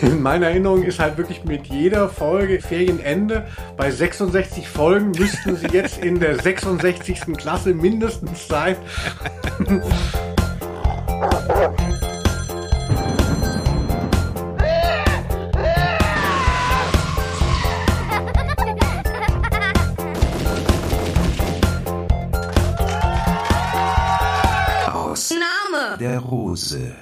In meiner Erinnerung ist halt wirklich mit jeder Folge Ferienende. Bei 66 Folgen müssten sie jetzt in der 66. Klasse mindestens sein. Aus der Rose.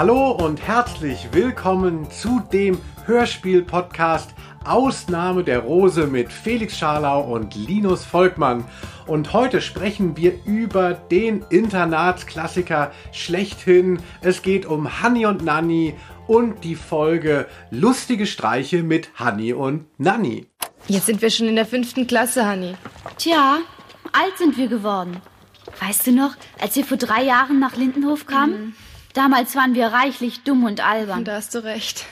Hallo und herzlich willkommen zu dem Hörspiel-Podcast Ausnahme der Rose mit Felix Scharlau und Linus Volkmann. Und heute sprechen wir über den Internatsklassiker schlechthin. Es geht um Hanni und Nanni und die Folge Lustige Streiche mit Hanni und Nanni. Jetzt sind wir schon in der fünften Klasse, Hanni. Tja, alt sind wir geworden. Weißt du noch, als wir vor drei Jahren nach Lindenhof kamen? Damals waren wir reichlich dumm und albern. Da hast du recht.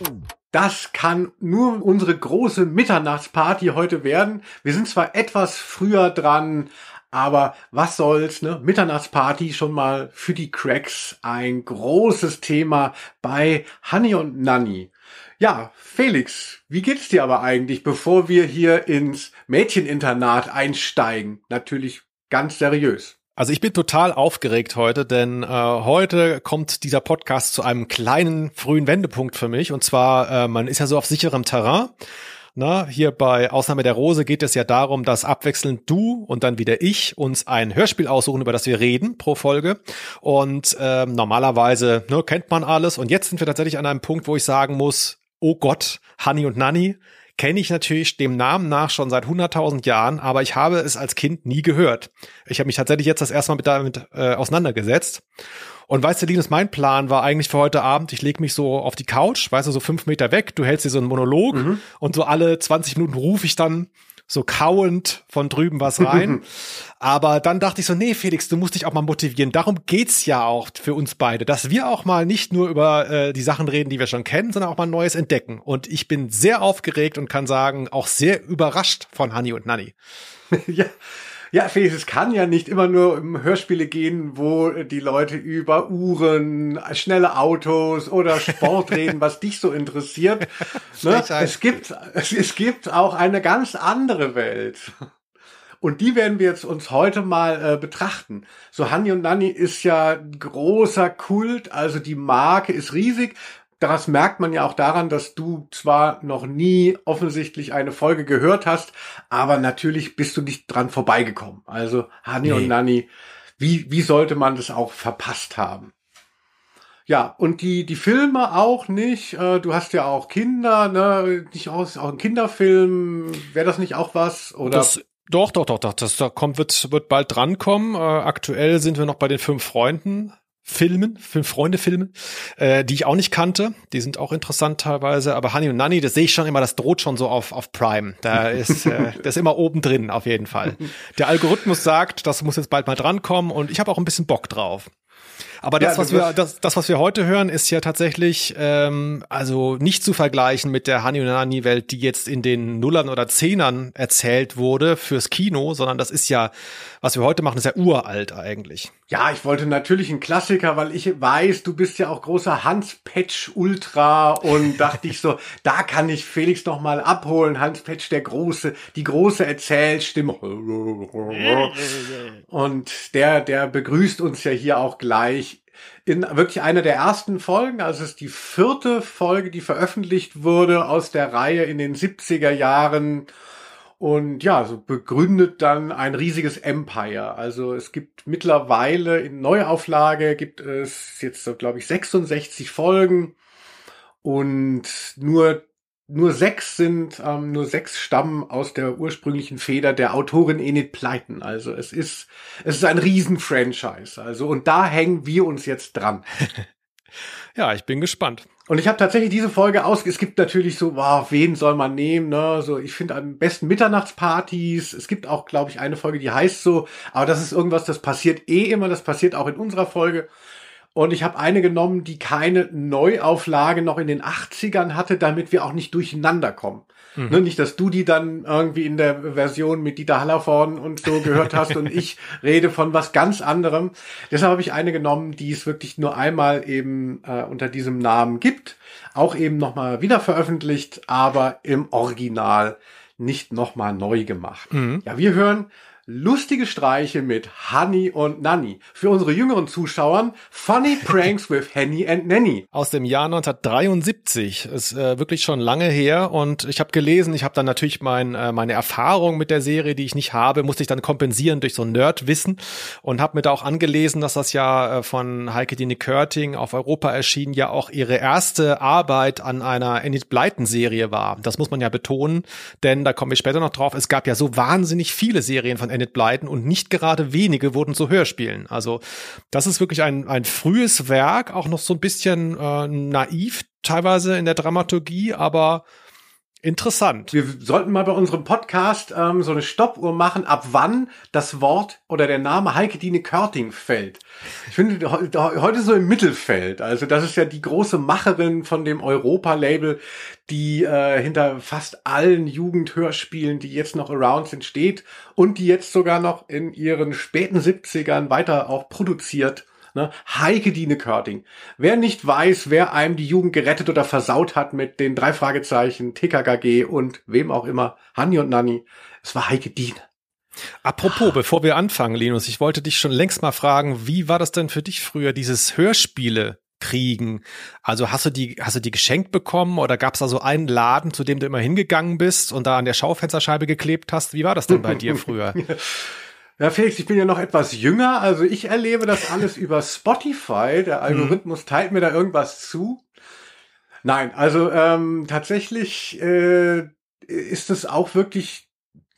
Das kann nur unsere große Mitternachtsparty heute werden. Wir sind zwar etwas früher dran, aber was soll's, ne? Mitternachtsparty schon mal für die Cracks ein großes Thema bei Honey und Nanny. Ja, Felix, wie geht's dir aber eigentlich, bevor wir hier ins Mädcheninternat einsteigen? Natürlich ganz seriös. Also ich bin total aufgeregt heute, denn äh, heute kommt dieser Podcast zu einem kleinen frühen Wendepunkt für mich. Und zwar, äh, man ist ja so auf sicherem Terrain. Na, hier bei Ausnahme der Rose geht es ja darum, dass abwechselnd du und dann wieder ich uns ein Hörspiel aussuchen, über das wir reden pro Folge. Und äh, normalerweise ne, kennt man alles. Und jetzt sind wir tatsächlich an einem Punkt, wo ich sagen muss, oh Gott, Honey und Nanny, kenne ich natürlich dem Namen nach schon seit 100.000 Jahren, aber ich habe es als Kind nie gehört. Ich habe mich tatsächlich jetzt das erste Mal mit damit äh, auseinandergesetzt. Und weißt du, Linus, mein Plan war eigentlich für heute Abend, ich lege mich so auf die Couch, weißt du, so fünf Meter weg, du hältst dir so einen Monolog Mhm. und so alle 20 Minuten rufe ich dann so kauend von drüben was rein. Aber dann dachte ich so, nee, Felix, du musst dich auch mal motivieren. Darum geht's ja auch für uns beide, dass wir auch mal nicht nur über äh, die Sachen reden, die wir schon kennen, sondern auch mal Neues entdecken. Und ich bin sehr aufgeregt und kann sagen, auch sehr überrascht von Honey und Nanny. ja. Ja, Felix, es kann ja nicht immer nur um Hörspiele gehen, wo die Leute über Uhren, schnelle Autos oder Sport reden, was dich so interessiert. Ne? Es gibt, es, es gibt auch eine ganz andere Welt. Und die werden wir jetzt uns heute mal äh, betrachten. So Hanni und Nanni ist ja großer Kult, also die Marke ist riesig. Das merkt man ja auch daran, dass du zwar noch nie offensichtlich eine Folge gehört hast, aber natürlich bist du nicht dran vorbeigekommen. Also Hanni Nee. und Nanni, wie, wie sollte man das auch verpasst haben? Ja, und die, die Filme auch nicht. Äh, Du hast ja auch Kinder, ne? Nicht auch, auch ein Kinderfilm. Wäre das nicht auch was? Oder? Das, doch, doch, doch, doch. Das da kommt, wird, wird bald drankommen. Äh, aktuell sind wir noch bei den fünf Freunden. Filmen, fünf Freunde Filmen, äh, die ich auch nicht kannte. Die sind auch interessant teilweise. Aber Honey und Nanny, das sehe ich schon immer, das droht schon so auf, auf Prime. Da ist, äh, das ist immer oben drin, auf jeden Fall. Der Algorithmus sagt, das muss jetzt bald mal drankommen und ich habe auch ein bisschen Bock drauf. Aber das, Ja, was wir, das, das, was wir heute hören, ist ja tatsächlich ähm, also nicht zu vergleichen mit der Honey und Nanny Welt, die jetzt in den Nullern oder Zehnern erzählt wurde fürs Kino, sondern das ist ja, was wir heute machen, ist ja uralt eigentlich. Ja, ich wollte natürlich einen Klassiker, weil ich weiß, du bist ja auch großer Hans Petsch Ultra und dachte ich so, da kann ich Felix noch mal abholen. Hans Petsch, der große, die große Erzählstimme. Und der, der begrüßt uns ja hier auch gleich in wirklich einer der ersten Folgen. Also es ist die vierte Folge, die veröffentlicht wurde aus der Reihe in den 70er Jahren. Und ja, so begründet dann ein riesiges Empire. Also es gibt mittlerweile in Neuauflage gibt es jetzt so, glaube ich, 66 Folgen und nur nur sechs sind, ähm, nur sechs stammen aus der ursprünglichen Feder der Autorin Enid Pleiten. Also es ist, es ist ein Riesen-Franchise. Also und da hängen wir uns jetzt dran. Ja, ich bin gespannt. Und ich habe tatsächlich diese Folge aus. Es gibt natürlich so, wow, wen soll man nehmen? Ne? So, ich finde am besten Mitternachtspartys. Es gibt auch, glaube ich, eine Folge, die heißt so. Aber das ist irgendwas, das passiert eh immer. Das passiert auch in unserer Folge. Und ich habe eine genommen, die keine Neuauflage noch in den 80ern hatte, damit wir auch nicht durcheinander kommen. Mhm. Ne, nicht, dass du die dann irgendwie in der Version mit Dieter Hallervorn und so gehört hast und ich rede von was ganz anderem. Deshalb habe ich eine genommen, die es wirklich nur einmal eben äh, unter diesem Namen gibt, auch eben nochmal wieder veröffentlicht, aber im Original nicht nochmal neu gemacht. Mhm. Ja, wir hören lustige Streiche mit Honey und Nanny. Für unsere jüngeren Zuschauern Funny Pranks with Henny and Nanny. Aus dem Jahr 1973. Ist äh, wirklich schon lange her und ich habe gelesen, ich habe dann natürlich mein, äh, meine Erfahrung mit der Serie, die ich nicht habe, musste ich dann kompensieren durch so Nerdwissen und habe mir da auch angelesen, dass das ja äh, von Heike Dine Körting auf Europa erschienen ja auch ihre erste Arbeit an einer Enid Blyton Serie war. Das muss man ja betonen, denn da kommen wir später noch drauf. Es gab ja so wahnsinnig viele Serien von Enid Blyton und nicht gerade wenige wurden zu Hörspielen. Also das ist wirklich ein, ein frühes Werk, auch noch so ein bisschen äh, naiv teilweise in der Dramaturgie, aber Interessant. Wir sollten mal bei unserem Podcast ähm, so eine Stoppuhr machen, ab wann das Wort oder der Name Heike Dine Körting fällt. Ich finde heute so im Mittelfeld. Also das ist ja die große Macherin von dem Europa-Label, die äh, hinter fast allen Jugendhörspielen, die jetzt noch around sind, steht und die jetzt sogar noch in ihren späten 70ern weiter auch produziert Ne? Heike Dine Körting. Wer nicht weiß, wer einem die Jugend gerettet oder versaut hat mit den drei Fragezeichen, TKKG und wem auch immer, Hanni und Nanni, es war Heike Dine. Apropos, bevor wir anfangen, Linus, ich wollte dich schon längst mal fragen, wie war das denn für dich früher, dieses Hörspiele kriegen? Also hast du die, hast du die geschenkt bekommen oder gab es da so einen Laden, zu dem du immer hingegangen bist und da an der Schaufensterscheibe geklebt hast? Wie war das denn bei dir früher? Ja, Felix, ich bin ja noch etwas jünger, also ich erlebe das alles über Spotify. Der Algorithmus teilt mir da irgendwas zu. Nein, also ähm, tatsächlich äh, ist es auch wirklich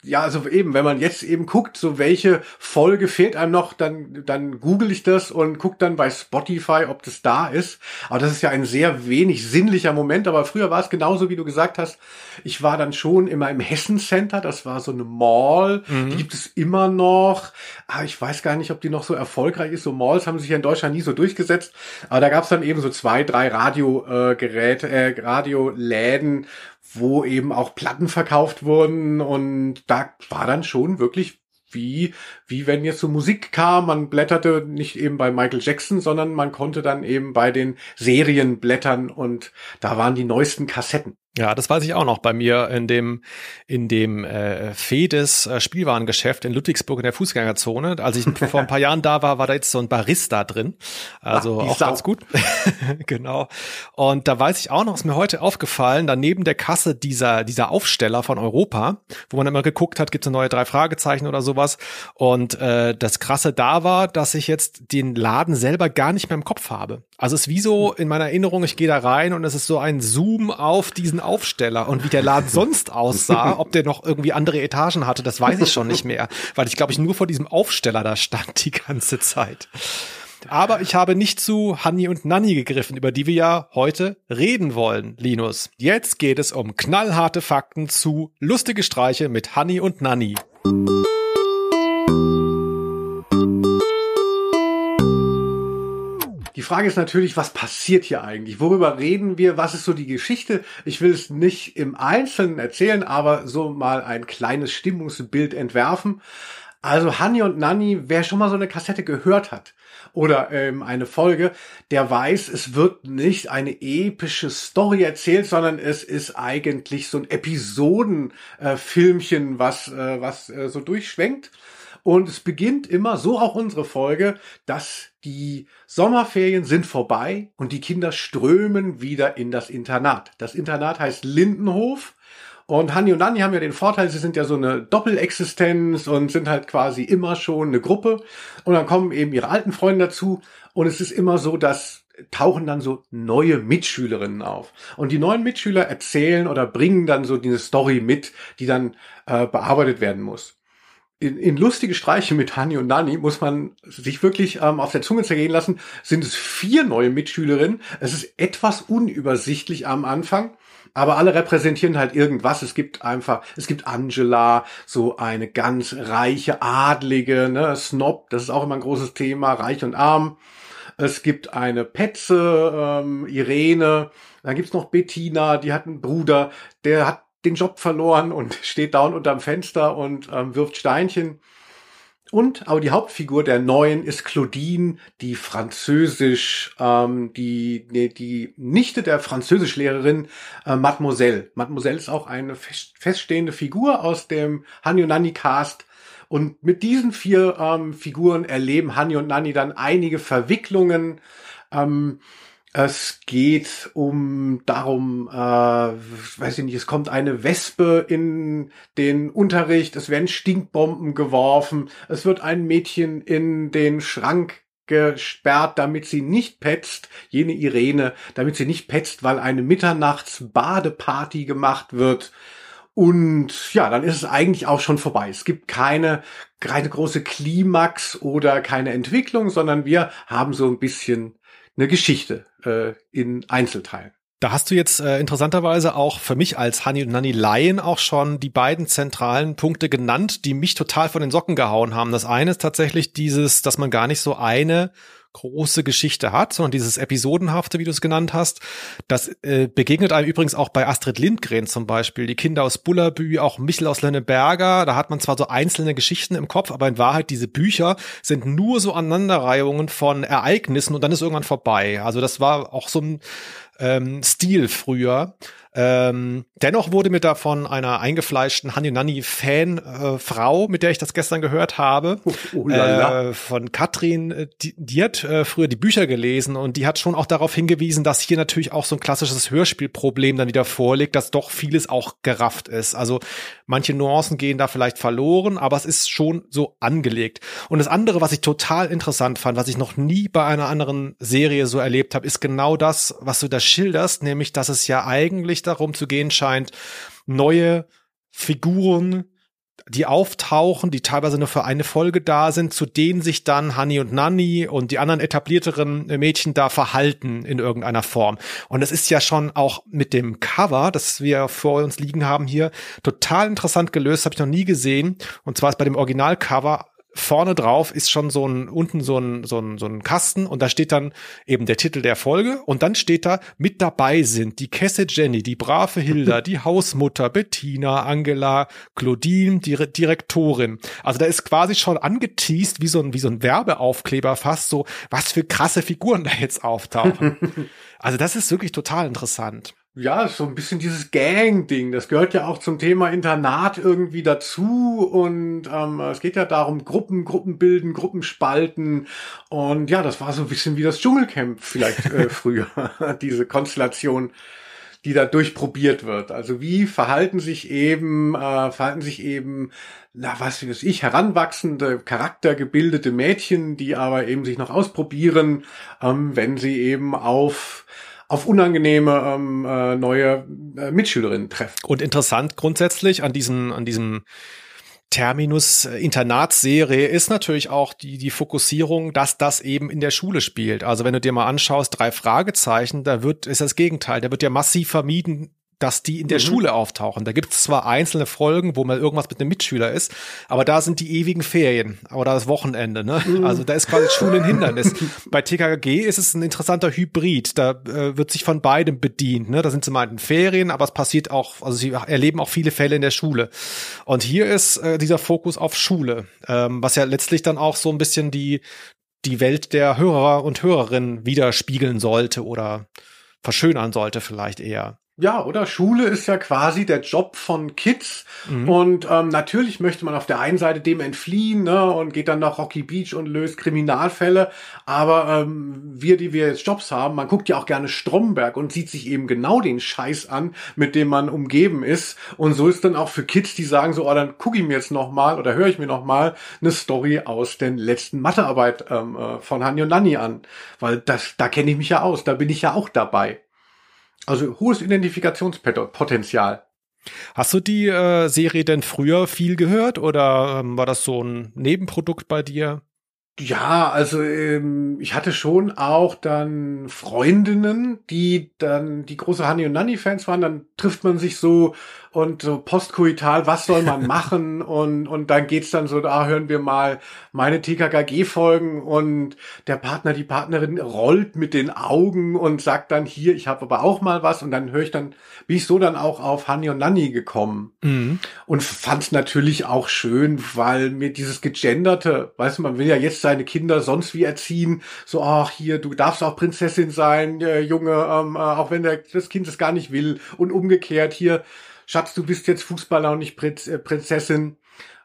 ja, also eben, wenn man jetzt eben guckt, so welche Folge fehlt einem noch, dann, dann google ich das und guck dann bei Spotify, ob das da ist. Aber das ist ja ein sehr wenig sinnlicher Moment. Aber früher war es genauso, wie du gesagt hast. Ich war dann schon immer im Hessen Center. Das war so eine Mall. Mhm. Die gibt es immer noch. Aber ah, ich weiß gar nicht, ob die noch so erfolgreich ist. So Malls haben sich ja in Deutschland nie so durchgesetzt. Aber da gab es dann eben so zwei, drei Radiogeräte, äh, äh, Radioläden, wo eben auch Platten verkauft wurden und da war dann schon wirklich wie, wie wenn jetzt so Musik kam, man blätterte nicht eben bei Michael Jackson, sondern man konnte dann eben bei den Serien blättern und da waren die neuesten Kassetten. Ja, das weiß ich auch noch bei mir in dem in dem äh, Fedes äh, Spielwarengeschäft in Ludwigsburg in der Fußgängerzone. Als ich vor ein paar Jahren da war, war da jetzt so ein Barista drin. Also Ach, auch Sau. ganz gut. genau. Und da weiß ich auch noch, ist mir heute aufgefallen, daneben der Kasse dieser dieser Aufsteller von Europa, wo man immer geguckt hat, gibt es eine neue drei Fragezeichen oder sowas. Und äh, das Krasse da war, dass ich jetzt den Laden selber gar nicht mehr im Kopf habe. Also es ist wie so in meiner Erinnerung, ich gehe da rein und es ist so ein Zoom auf diesen Aufsteller und wie der Laden sonst aussah, ob der noch irgendwie andere Etagen hatte, das weiß ich schon nicht mehr, weil ich glaube ich nur vor diesem Aufsteller da stand die ganze Zeit. Aber ich habe nicht zu Hanni und Nanni gegriffen, über die wir ja heute reden wollen, Linus. Jetzt geht es um knallharte Fakten zu lustige Streiche mit Hanni und Nanni. Die Frage ist natürlich, was passiert hier eigentlich? Worüber reden wir? Was ist so die Geschichte? Ich will es nicht im Einzelnen erzählen, aber so mal ein kleines Stimmungsbild entwerfen. Also Hanni und Nanni, wer schon mal so eine Kassette gehört hat oder ähm, eine Folge, der weiß, es wird nicht eine epische Story erzählt, sondern es ist eigentlich so ein Episodenfilmchen, äh, was äh, was äh, so durchschwenkt. Und es beginnt immer, so auch unsere Folge, dass die Sommerferien sind vorbei und die Kinder strömen wieder in das Internat. Das Internat heißt Lindenhof. Und Hanni und Nanni haben ja den Vorteil, sie sind ja so eine Doppelexistenz und sind halt quasi immer schon eine Gruppe. Und dann kommen eben ihre alten Freunde dazu. Und es ist immer so, dass tauchen dann so neue Mitschülerinnen auf. Und die neuen Mitschüler erzählen oder bringen dann so diese Story mit, die dann äh, bearbeitet werden muss in, in lustige Streiche mit Hani und Nani muss man sich wirklich ähm, auf der Zunge zergehen lassen, sind es vier neue Mitschülerinnen. Es ist etwas unübersichtlich am Anfang, aber alle repräsentieren halt irgendwas. Es gibt einfach, es gibt Angela, so eine ganz reiche, adlige, ne, Snob, das ist auch immer ein großes Thema, reich und arm. Es gibt eine Petze, ähm, Irene. Dann gibt's noch Bettina, die hat einen Bruder, der hat den Job verloren und steht down unterm Fenster und ähm, wirft Steinchen. Und aber die Hauptfigur der neuen ist Claudine, die Französisch, ähm, die nee, die Nichte der Französischlehrerin äh, Mademoiselle. Mademoiselle ist auch eine fest, feststehende Figur aus dem und Nanny Cast. Und mit diesen vier ähm, Figuren erleben Hani und Nanny dann einige Verwicklungen. Ähm, es geht um darum, äh, weiß ich nicht, es kommt eine Wespe in den Unterricht, es werden Stinkbomben geworfen, es wird ein Mädchen in den Schrank gesperrt, damit sie nicht petzt, jene Irene, damit sie nicht petzt, weil eine Mitternachts-Badeparty gemacht wird. Und ja, dann ist es eigentlich auch schon vorbei. Es gibt keine, keine große Klimax oder keine Entwicklung, sondern wir haben so ein bisschen eine Geschichte äh, in Einzelteilen. Da hast du jetzt äh, interessanterweise auch für mich als Honey und Nanny Laien auch schon die beiden zentralen Punkte genannt, die mich total von den Socken gehauen haben. Das eine ist tatsächlich dieses, dass man gar nicht so eine große Geschichte hat, sondern dieses Episodenhafte, wie du es genannt hast. Das äh, begegnet einem übrigens auch bei Astrid Lindgren zum Beispiel, die Kinder aus Bullabü, auch Michel aus Lenneberger. Da hat man zwar so einzelne Geschichten im Kopf, aber in Wahrheit diese Bücher sind nur so Aneinanderreihungen von Ereignissen und dann ist irgendwann vorbei. Also das war auch so ein ähm, Stil früher. Ähm, dennoch wurde mir da von einer eingefleischten Hani Nanni Fan äh, mit der ich das gestern gehört habe, oh, oh äh, von Katrin, äh, die, die hat äh, früher die Bücher gelesen und die hat schon auch darauf hingewiesen, dass hier natürlich auch so ein klassisches Hörspielproblem dann wieder vorliegt, dass doch vieles auch gerafft ist. Also manche Nuancen gehen da vielleicht verloren, aber es ist schon so angelegt. Und das andere, was ich total interessant fand, was ich noch nie bei einer anderen Serie so erlebt habe, ist genau das, was du da schilderst, nämlich, dass es ja eigentlich darum zu gehen scheint, neue Figuren, die auftauchen, die teilweise nur für eine Folge da sind, zu denen sich dann Honey und Nanny und die anderen etablierteren Mädchen da verhalten in irgendeiner Form. Und es ist ja schon auch mit dem Cover, das wir vor uns liegen haben hier, total interessant gelöst, habe ich noch nie gesehen. Und zwar ist bei dem Originalcover vorne drauf ist schon so ein, unten so ein, so ein, so ein Kasten und da steht dann eben der Titel der Folge und dann steht da, mit dabei sind die Kesse Jenny, die brave Hilda, die Hausmutter, Bettina, Angela, Claudine, die Direktorin. Also da ist quasi schon angeteased wie so ein, wie so ein Werbeaufkleber fast so, was für krasse Figuren da jetzt auftauchen. also das ist wirklich total interessant ja, so ein bisschen dieses Gang-Ding. Das gehört ja auch zum Thema Internat irgendwie dazu. Und ähm, es geht ja darum, Gruppen, Gruppen bilden, Gruppen spalten. Und ja, das war so ein bisschen wie das Dschungelcamp vielleicht äh, früher. Diese Konstellation, die da durchprobiert wird. Also wie verhalten sich eben, äh, verhalten sich eben, na was weiß ich, heranwachsende, charaktergebildete Mädchen, die aber eben sich noch ausprobieren, ähm, wenn sie eben auf auf unangenehme ähm, äh, neue äh, Mitschülerinnen treffen. Und interessant grundsätzlich an diesem, an diesem Terminus äh, Internatsserie ist natürlich auch die, die Fokussierung, dass das eben in der Schule spielt. Also wenn du dir mal anschaust, drei Fragezeichen, da wird, ist das Gegenteil, da wird ja massiv vermieden, dass die in der mhm. Schule auftauchen. Da gibt es zwar einzelne Folgen, wo mal irgendwas mit einem Mitschüler ist, aber da sind die ewigen Ferien oder das Wochenende. Ne? Mhm. Also da ist quasi Schule ein Hindernis. Bei TKG ist es ein interessanter Hybrid. Da äh, wird sich von beidem bedient. Ne? Da sind sie mal in Ferien, aber es passiert auch, also sie erleben auch viele Fälle in der Schule. Und hier ist äh, dieser Fokus auf Schule, ähm, was ja letztlich dann auch so ein bisschen die die Welt der Hörer und Hörerinnen widerspiegeln sollte oder verschönern sollte vielleicht eher. Ja, oder? Schule ist ja quasi der Job von Kids. Mhm. Und ähm, natürlich möchte man auf der einen Seite dem entfliehen ne, und geht dann nach Rocky Beach und löst Kriminalfälle. Aber ähm, wir, die wir jetzt Jobs haben, man guckt ja auch gerne Stromberg und sieht sich eben genau den Scheiß an, mit dem man umgeben ist. Und so ist dann auch für Kids, die sagen so, oh, dann gucke ich mir jetzt noch mal oder höre ich mir noch mal eine Story aus den letzten Mathearbeit ähm, äh, von Hanni und Nanni an. Weil das, da kenne ich mich ja aus, da bin ich ja auch dabei. Also hohes Identifikationspotenzial. Hast du die äh, Serie denn früher viel gehört oder ähm, war das so ein Nebenprodukt bei dir? Ja, also ähm, ich hatte schon auch dann Freundinnen, die dann die große Honey und Nanny Fans waren. Dann trifft man sich so und so postkoital, was soll man machen? und, und dann geht's dann so, da hören wir mal meine TKKG-Folgen und der Partner, die Partnerin rollt mit den Augen und sagt dann hier, ich habe aber auch mal was und dann höre ich dann, bin ich so dann auch auf Honey und Nanny gekommen mhm. und fand's natürlich auch schön, weil mir dieses gegenderte, weißt du, man will ja jetzt seine Kinder sonst wie erziehen, so, ach hier, du darfst auch Prinzessin sein, äh, Junge, ähm, äh, auch wenn der, das Kind es gar nicht will und umgekehrt hier, Schatz, du bist jetzt Fußballer und nicht Prinz, äh, Prinzessin.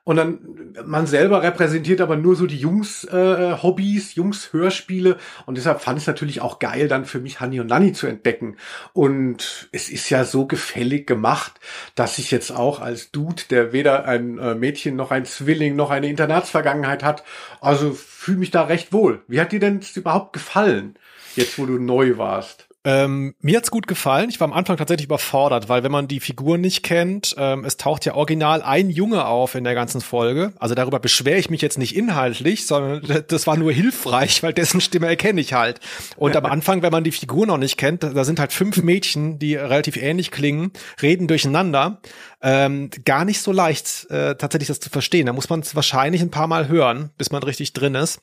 Und dann, man selber repräsentiert aber nur so die Jungs-Hobbys, äh, Jungs-Hörspiele. Und deshalb fand ich es natürlich auch geil, dann für mich Hanni und Nanni zu entdecken. Und es ist ja so gefällig gemacht, dass ich jetzt auch als Dude, der weder ein äh, Mädchen noch ein Zwilling noch eine Internatsvergangenheit hat, also fühle mich da recht wohl. Wie hat dir denn überhaupt gefallen, jetzt wo du neu warst? Ähm, mir hat's gut gefallen. Ich war am Anfang tatsächlich überfordert, weil wenn man die Figur nicht kennt, ähm, es taucht ja original ein Junge auf in der ganzen Folge. Also darüber beschwere ich mich jetzt nicht inhaltlich, sondern das war nur hilfreich, weil dessen Stimme erkenne ich halt. Und am Anfang, wenn man die Figur noch nicht kennt, da sind halt fünf Mädchen, die relativ ähnlich klingen, reden durcheinander. Ähm, gar nicht so leicht, äh, tatsächlich das zu verstehen. Da muss man es wahrscheinlich ein paar Mal hören, bis man richtig drin ist.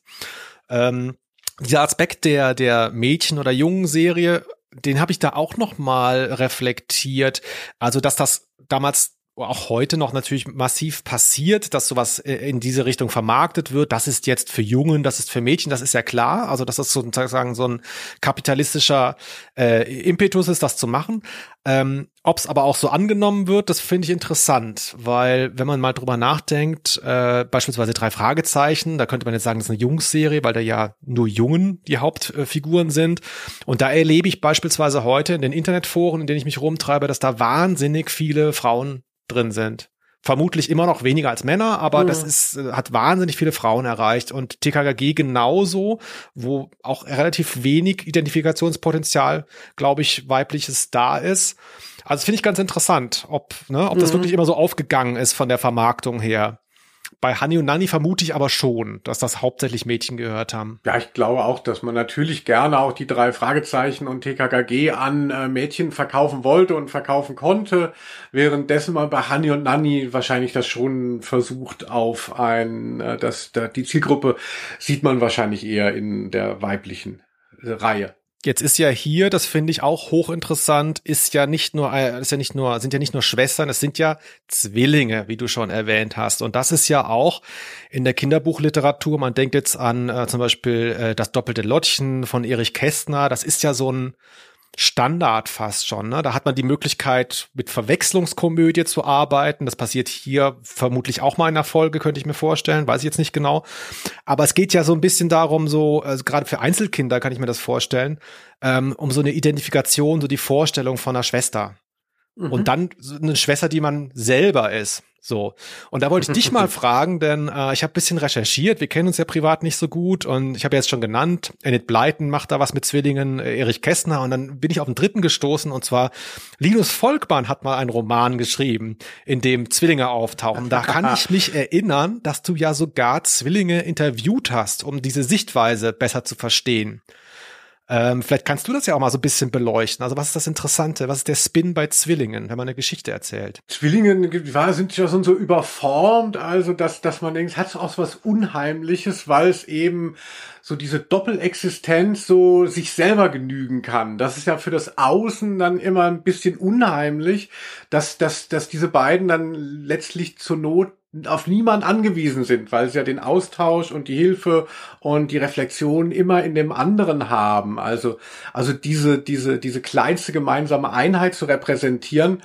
Ähm, dieser Aspekt der der Mädchen oder jungen Serie, den habe ich da auch noch mal reflektiert. Also dass das damals auch heute noch natürlich massiv passiert, dass sowas äh, in diese Richtung vermarktet wird. Das ist jetzt für Jungen, das ist für Mädchen, das ist ja klar. Also dass das sozusagen so ein kapitalistischer äh, Impetus ist, das zu machen. Ähm, Ob es aber auch so angenommen wird, das finde ich interessant, weil wenn man mal drüber nachdenkt, äh, beispielsweise drei Fragezeichen, da könnte man jetzt sagen, das ist eine Jungsserie, weil da ja nur Jungen die Hauptfiguren sind. Und da erlebe ich beispielsweise heute in den Internetforen, in denen ich mich rumtreibe, dass da wahnsinnig viele Frauen drin sind. Vermutlich immer noch weniger als Männer, aber mhm. das ist, äh, hat wahnsinnig viele Frauen erreicht und TKKG genauso, wo auch relativ wenig Identifikationspotenzial, glaube ich, weibliches da ist. Also finde ich ganz interessant, ob, ne, ob das mhm. wirklich immer so aufgegangen ist von der Vermarktung her. Bei Hani und Nani vermute ich aber schon, dass das hauptsächlich Mädchen gehört haben. Ja, ich glaube auch, dass man natürlich gerne auch die drei Fragezeichen und TKKG an äh, Mädchen verkaufen wollte und verkaufen konnte, währenddessen man bei Hani und Nani wahrscheinlich das schon versucht auf ein, äh, das, da, die Zielgruppe sieht man wahrscheinlich eher in der weiblichen Reihe. Jetzt ist ja hier, das finde ich auch hochinteressant, ist ja nicht nur, äh, ist ja nicht nur, sind ja nicht nur Schwestern, es sind ja Zwillinge, wie du schon erwähnt hast. Und das ist ja auch in der Kinderbuchliteratur, man denkt jetzt an äh, zum Beispiel äh, das doppelte Lottchen von Erich Kästner, das ist ja so ein, Standard fast schon. Ne? Da hat man die Möglichkeit, mit Verwechslungskomödie zu arbeiten. Das passiert hier vermutlich auch mal in der Folge, könnte ich mir vorstellen. Weiß ich jetzt nicht genau. Aber es geht ja so ein bisschen darum, so, also gerade für Einzelkinder kann ich mir das vorstellen, ähm, um so eine Identifikation, so die Vorstellung von einer Schwester. Mhm. Und dann eine Schwester, die man selber ist. So. Und da wollte ich dich mal fragen, denn äh, ich habe bisschen recherchiert. Wir kennen uns ja privat nicht so gut und ich habe jetzt schon genannt, Enid Blyton macht da was mit Zwillingen, äh, Erich Kästner und dann bin ich auf den dritten gestoßen und zwar Linus Volkmann hat mal einen Roman geschrieben, in dem Zwillinge auftauchen. Da kann ich mich erinnern, dass du ja sogar Zwillinge interviewt hast, um diese Sichtweise besser zu verstehen. Ähm, vielleicht kannst du das ja auch mal so ein bisschen beleuchten. Also was ist das Interessante? Was ist der Spin bei Zwillingen, wenn man eine Geschichte erzählt? Zwillingen sind ja schon so überformt, also dass, dass man denkt, hat auch was Unheimliches, weil es eben so diese Doppelexistenz so sich selber genügen kann. Das ist ja für das Außen dann immer ein bisschen unheimlich, dass, dass, dass diese beiden dann letztlich zur Not auf niemand angewiesen sind, weil sie ja den Austausch und die Hilfe und die Reflexion immer in dem anderen haben. Also, also diese, diese, diese kleinste gemeinsame Einheit zu repräsentieren,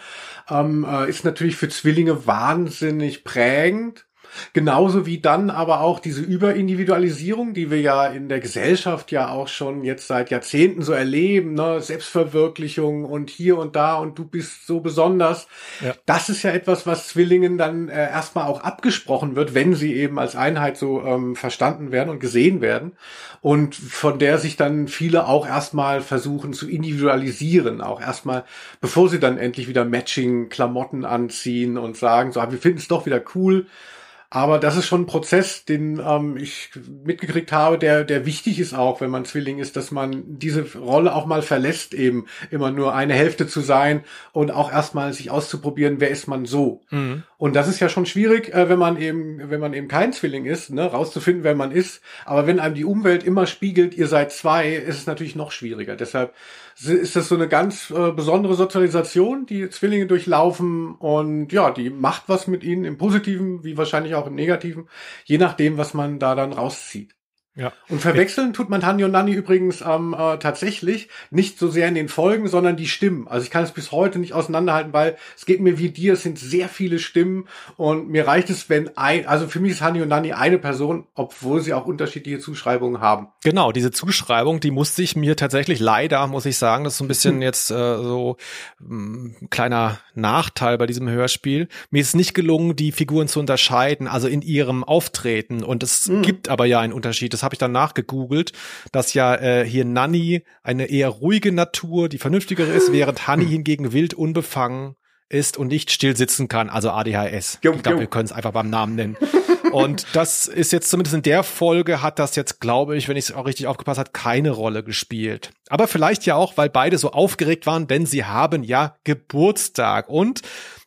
ähm, äh, ist natürlich für Zwillinge wahnsinnig prägend. Genauso wie dann aber auch diese Überindividualisierung, die wir ja in der Gesellschaft ja auch schon jetzt seit Jahrzehnten so erleben, ne? Selbstverwirklichung und hier und da und du bist so besonders. Ja. Das ist ja etwas, was Zwillingen dann äh, erstmal auch abgesprochen wird, wenn sie eben als Einheit so ähm, verstanden werden und gesehen werden. Und von der sich dann viele auch erstmal versuchen zu individualisieren, auch erstmal, bevor sie dann endlich wieder Matching-Klamotten anziehen und sagen, so, ah, wir finden es doch wieder cool Aber das ist schon ein Prozess, den ähm, ich mitgekriegt habe, der, der wichtig ist auch, wenn man Zwilling ist, dass man diese Rolle auch mal verlässt, eben immer nur eine Hälfte zu sein und auch erstmal sich auszuprobieren, wer ist man so. Mhm. Und das ist ja schon schwierig, äh, wenn man eben, wenn man eben kein Zwilling ist, ne, rauszufinden, wer man ist. Aber wenn einem die Umwelt immer spiegelt, ihr seid zwei, ist es natürlich noch schwieriger. Deshalb ist das so eine ganz äh, besondere Sozialisation, die Zwillinge durchlaufen und ja, die macht was mit ihnen im Positiven, wie wahrscheinlich auch im Negativen, je nachdem, was man da dann rauszieht. Ja. Und verwechseln tut man Tanja und Nanni übrigens ähm, äh, tatsächlich nicht so sehr in den Folgen, sondern die Stimmen. Also ich kann es bis heute nicht auseinanderhalten, weil es geht mir wie dir, es sind sehr viele Stimmen und mir reicht es, wenn ein, also für mich ist Hanni und Nanni eine Person, obwohl sie auch unterschiedliche Zuschreibungen haben. Genau, diese Zuschreibung, die musste ich mir tatsächlich leider, muss ich sagen, das ist so ein bisschen hm. jetzt äh, so ein hm, kleiner Nachteil bei diesem Hörspiel. Mir ist nicht gelungen, die Figuren zu unterscheiden, also in ihrem Auftreten und es hm. gibt aber ja einen Unterschied. Das habe ich dann nachgegoogelt, dass ja äh, hier Nanny eine eher ruhige Natur, die vernünftigere ist, während Honey hingegen wild unbefangen ist und nicht still sitzen kann, also ADHS. Jo, ich glaube, wir können es einfach beim Namen nennen. und das ist jetzt zumindest in der Folge hat das jetzt, glaube ich, wenn ich es auch richtig aufgepasst hat, keine Rolle gespielt. Aber vielleicht ja auch, weil beide so aufgeregt waren, denn sie haben ja Geburtstag und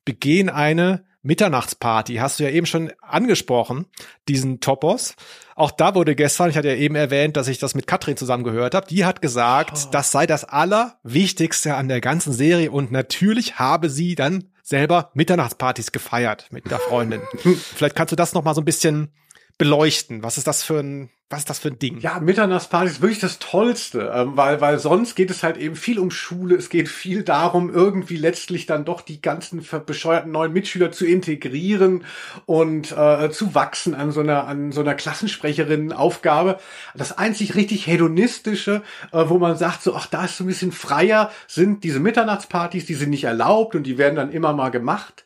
begehen eine Mitternachtsparty. Hast du ja eben schon angesprochen, diesen Topos. Auch da wurde gestern, ich hatte ja eben erwähnt, dass ich das mit Katrin zusammen gehört habe, die hat gesagt, oh. das sei das Allerwichtigste an der ganzen Serie und natürlich habe sie dann selber Mitternachtspartys gefeiert mit der Freundin. Vielleicht kannst du das noch mal so ein bisschen beleuchten. Was ist das für ein was ist das für ein Ding? Ja, Mitternachtsparty ist wirklich das Tollste, ähm, weil, weil sonst geht es halt eben viel um Schule, es geht viel darum, irgendwie letztlich dann doch die ganzen bescheuerten neuen Mitschüler zu integrieren und äh, zu wachsen an so einer, an so einer Klassensprecherin-Aufgabe. Das einzig richtig hedonistische, äh, wo man sagt, so, ach, da ist so ein bisschen freier, sind diese Mitternachtspartys, die sind nicht erlaubt und die werden dann immer mal gemacht.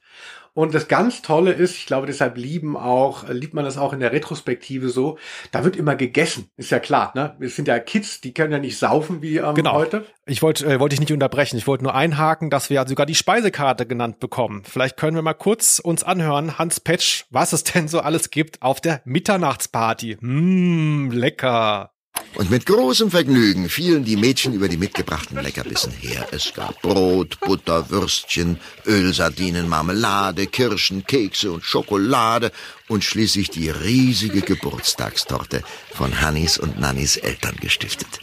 Und das ganz Tolle ist, ich glaube, deshalb lieben auch, liebt man das auch in der Retrospektive so, da wird immer gegessen. Ist ja klar, ne? Es sind ja Kids, die können ja nicht saufen wie ähm, genau. heute. Ich wollte äh, wollte ich nicht unterbrechen. Ich wollte nur einhaken, dass wir sogar die Speisekarte genannt bekommen. Vielleicht können wir mal kurz uns anhören, Hans Petsch, was es denn so alles gibt auf der Mitternachtsparty. Mmm, lecker. Und mit großem Vergnügen fielen die Mädchen über die mitgebrachten Leckerbissen her. Es gab Brot, Butter, Würstchen, Ölsardinen, Marmelade, Kirschen, Kekse und Schokolade und schließlich die riesige Geburtstagstorte von Hannis und Nannis Eltern gestiftet.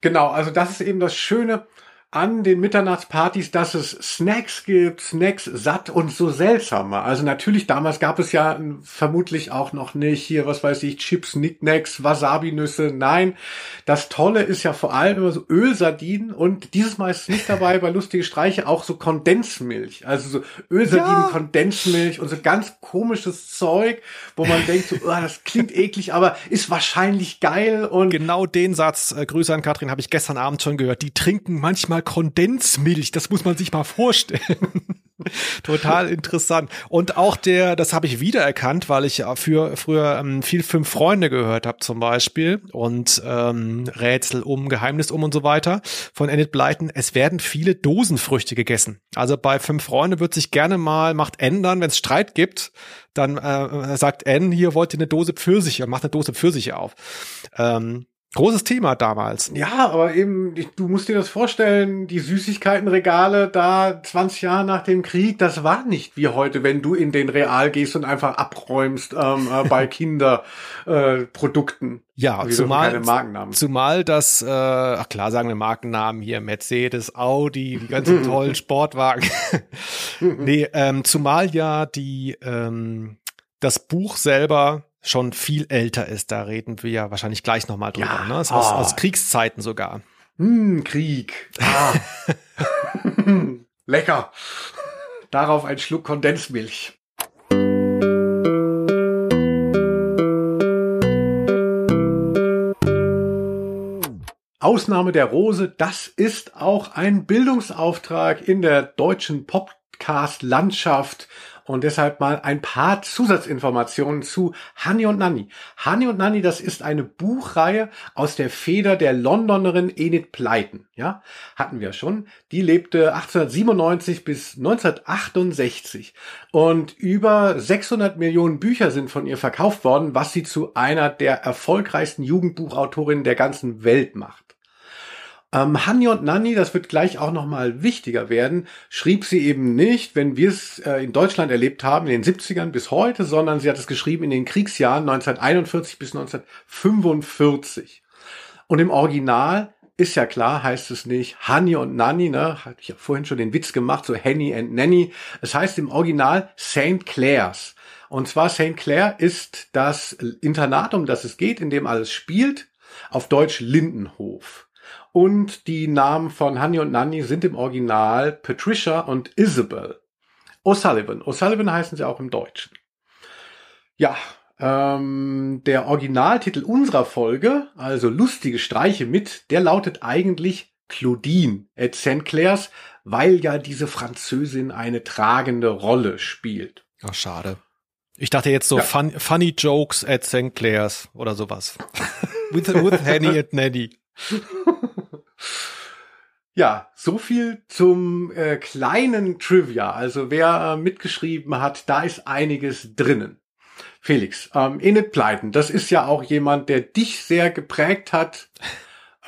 Genau, also das ist eben das Schöne an den Mitternachtspartys, dass es Snacks gibt, Snacks satt und so seltsamer. Also natürlich, damals gab es ja vermutlich auch noch nicht hier, was weiß ich, Chips, Nicknacks, Wasabi-Nüsse. Nein, das Tolle ist ja vor allem immer so Ölsardinen und dieses Mal ist es nicht dabei bei lustige Streiche auch so Kondensmilch. Also so Ölsardinen, ja. Kondensmilch und so ganz komisches Zeug, wo man denkt so, oh, das klingt eklig, aber ist wahrscheinlich geil und genau den Satz, äh, Grüße an Katrin, habe ich gestern Abend schon gehört. Die trinken manchmal mal Kondensmilch. Das muss man sich mal vorstellen. Total interessant. Und auch der, das habe ich wiedererkannt, weil ich für früher ähm, viel Fünf Freunde gehört habe zum Beispiel und ähm, Rätsel um, Geheimnis um und so weiter von Enid Blyton. Es werden viele Dosenfrüchte gegessen. Also bei Fünf Freunde wird sich gerne mal macht ändern, wenn es Streit gibt, dann äh, sagt N hier wollt ihr eine Dose Pfirsiche, macht eine Dose Pfirsiche auf. Ähm, Großes Thema damals. Ja, aber eben, du musst dir das vorstellen, die Süßigkeitenregale da 20 Jahre nach dem Krieg, das war nicht wie heute, wenn du in den Real gehst und einfach abräumst ähm, äh, bei Kinderprodukten. Äh, ja, wir zumal, zumal das, äh, ach klar, sagen wir Markennamen hier, Mercedes, Audi, die ganzen tollen Sportwagen. nee, ähm, zumal ja die, ähm, das Buch selber schon viel älter ist. Da reden wir ja wahrscheinlich gleich nochmal drüber. Ja. Ne? Aus, oh. aus Kriegszeiten sogar. Hm, Krieg. Ah. Lecker. Darauf ein Schluck Kondensmilch. Ausnahme der Rose, das ist auch ein Bildungsauftrag in der deutschen Podcast-Landschaft Und deshalb mal ein paar Zusatzinformationen zu Honey und Nanny. Honey und Nanny, das ist eine Buchreihe aus der Feder der Londonerin Enid Blyton. Ja, hatten wir schon. Die lebte 1897 bis 1968 und über 600 Millionen Bücher sind von ihr verkauft worden, was sie zu einer der erfolgreichsten Jugendbuchautorinnen der ganzen Welt macht. Ähm, Hanni und Nanni, das wird gleich auch nochmal wichtiger werden, schrieb sie eben nicht, wenn wir es äh, in Deutschland erlebt haben, in den 70ern bis heute, sondern sie hat es geschrieben in den Kriegsjahren 1941 bis 1945. Und im Original ist ja klar, heißt es nicht Honey und Nanny, ne? Hatte ich ja vorhin schon den Witz gemacht, so Henny and Nanny. Es heißt im Original St. Clair's. Und zwar St. Clair ist das Internat, um das es geht, in dem alles spielt. Auf Deutsch Lindenhof. Und die Namen von Honey und Nanny sind im Original Patricia und Isabel. O'Sullivan. O'Sullivan heißen sie auch im Deutschen. Ja, ähm, der Originaltitel unserer Folge, also lustige Streiche mit, der lautet eigentlich Claudine at St. Clair's, weil ja diese Französin eine tragende Rolle spielt. Ach, schade. Ich dachte jetzt so ja. fun, funny jokes at St. Clair's oder sowas. with, with Henny and Nanny. Ja, so viel zum äh, kleinen Trivia. Also wer äh, mitgeschrieben hat, da ist einiges drinnen. Felix, ähm, Enid Blyton, das ist ja auch jemand, der dich sehr geprägt hat.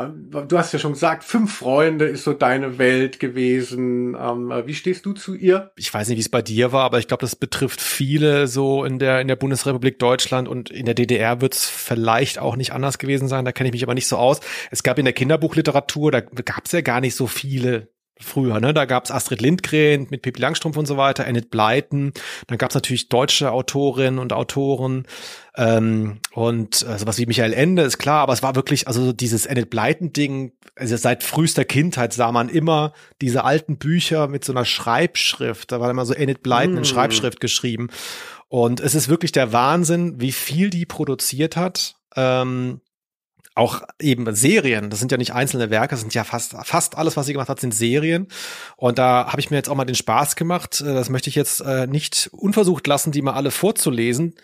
Ähm, du hast ja schon gesagt, fünf Freunde ist so deine Welt gewesen. Ähm, wie stehst du zu ihr? Ich weiß nicht, wie es bei dir war, aber ich glaube, das betrifft viele so in der in der Bundesrepublik Deutschland und in der DDR wird es vielleicht auch nicht anders gewesen sein. Da kenne ich mich aber nicht so aus. Es gab in der Kinderbuchliteratur, da gab es ja gar nicht so viele früher, ne? Da gab's Astrid Lindgren mit Pippi Langstrumpf und so weiter, Enid Blyton, dann gab's natürlich deutsche Autorinnen und Autoren ähm, und äh, sowas wie Michael Ende ist klar, aber es war wirklich, also dieses Enid Blyton-Ding, also seit frühester Kindheit sah man immer diese alten Bücher mit so einer Schreibschrift, da war immer so Enid Blyton mm. in Schreibschrift geschrieben und es ist wirklich der Wahnsinn, wie viel die produziert hat. Ähm, auch eben Serien, das sind ja nicht einzelne Werke, das sind ja fast, fast alles, was sie gemacht hat, sind Serien. Und da habe ich mir jetzt auch mal den Spaß gemacht, äh, das möchte ich jetzt äh, nicht unversucht lassen, die mal alle vorzulesen.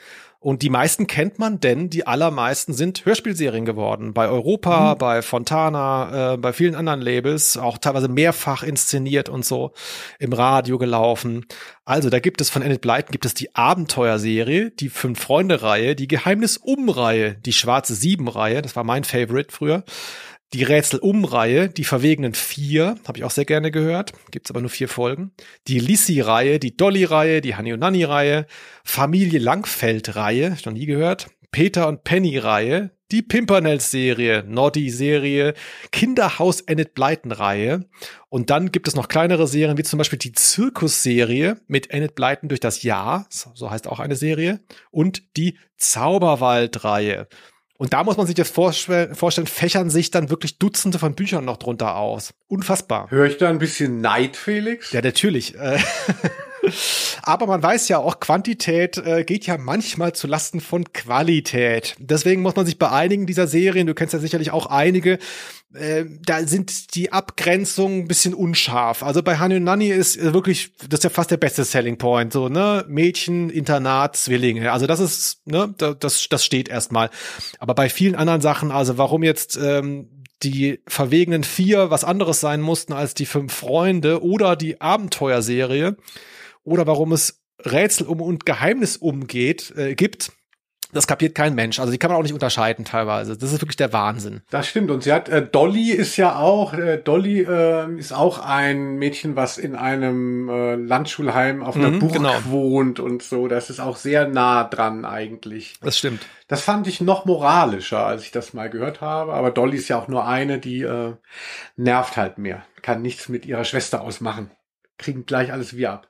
Und die meisten kennt man, denn die allermeisten sind Hörspielserien geworden. Bei Europa, mhm. bei Fontana, äh, bei vielen anderen Labels, auch teilweise mehrfach inszeniert und so im Radio gelaufen. Also da gibt es von Enid Blyton gibt es die Abenteuerserie, die Fünf-Freunde-Reihe, die Geheimnis-Um-Reihe, die Schwarze Sieben-Reihe, das war mein Favorite früher die Rätsel-Um-Reihe, die verwegenen vier, habe ich auch sehr gerne gehört, gibt's aber nur vier Folgen. Die Lissi-Reihe, die Dolly-Reihe, die Honey und Nanny-Reihe, Familie Langfeld-Reihe, noch nie gehört. Peter und Penny-Reihe, die Pimpernels-Serie, Noddy-Serie, Kinderhaus Enid Blyton-Reihe. Und dann gibt es noch kleinere Serien, wie zum Beispiel die Zirkus-Serie mit Enid Blyton durch das Jahr, so heißt auch eine Serie, und die Zauberwald-Reihe. Und da muss man sich das vorstellen, fächern sich dann wirklich Dutzende von Büchern noch drunter aus. Unfassbar. Höre ich da ein bisschen Neid, Felix? Ja, natürlich. Äh, Aber man weiß ja auch, Quantität äh, geht ja manchmal zu Lasten von Qualität. Deswegen muss man sich bei einigen dieser Serien, du kennst ja sicherlich auch einige, äh, da sind die Abgrenzungen ein bisschen unscharf. Also bei Honey und Nanny ist wirklich, das ist ja fast der beste Selling Point, so, ne? Mädchen, Internat, Zwillinge. Also das ist, ne, das, das steht erstmal. Aber bei vielen anderen Sachen, also warum jetzt ähm, die verwegenen vier was anderes sein mussten als die fünf Freunde oder die Abenteuerserie, oder warum es Rätsel um und Geheimnis umgeht, äh, gibt, das kapiert kein Mensch. Also die kann man auch nicht unterscheiden teilweise. Das ist wirklich der Wahnsinn. Das stimmt. Und sie hat äh, Dolly ist ja auch äh, Dolly äh, ist auch ein Mädchen, was in einem äh, Landschulheim auf einer mhm, Burg genau. wohnt und so. Das ist auch sehr nah dran eigentlich. Das stimmt. Das fand ich noch moralischer, als ich das mal gehört habe. Aber Dolly ist ja auch nur eine, die äh, nervt halt mehr, kann nichts mit ihrer Schwester ausmachen, kriegen gleich alles wie ab.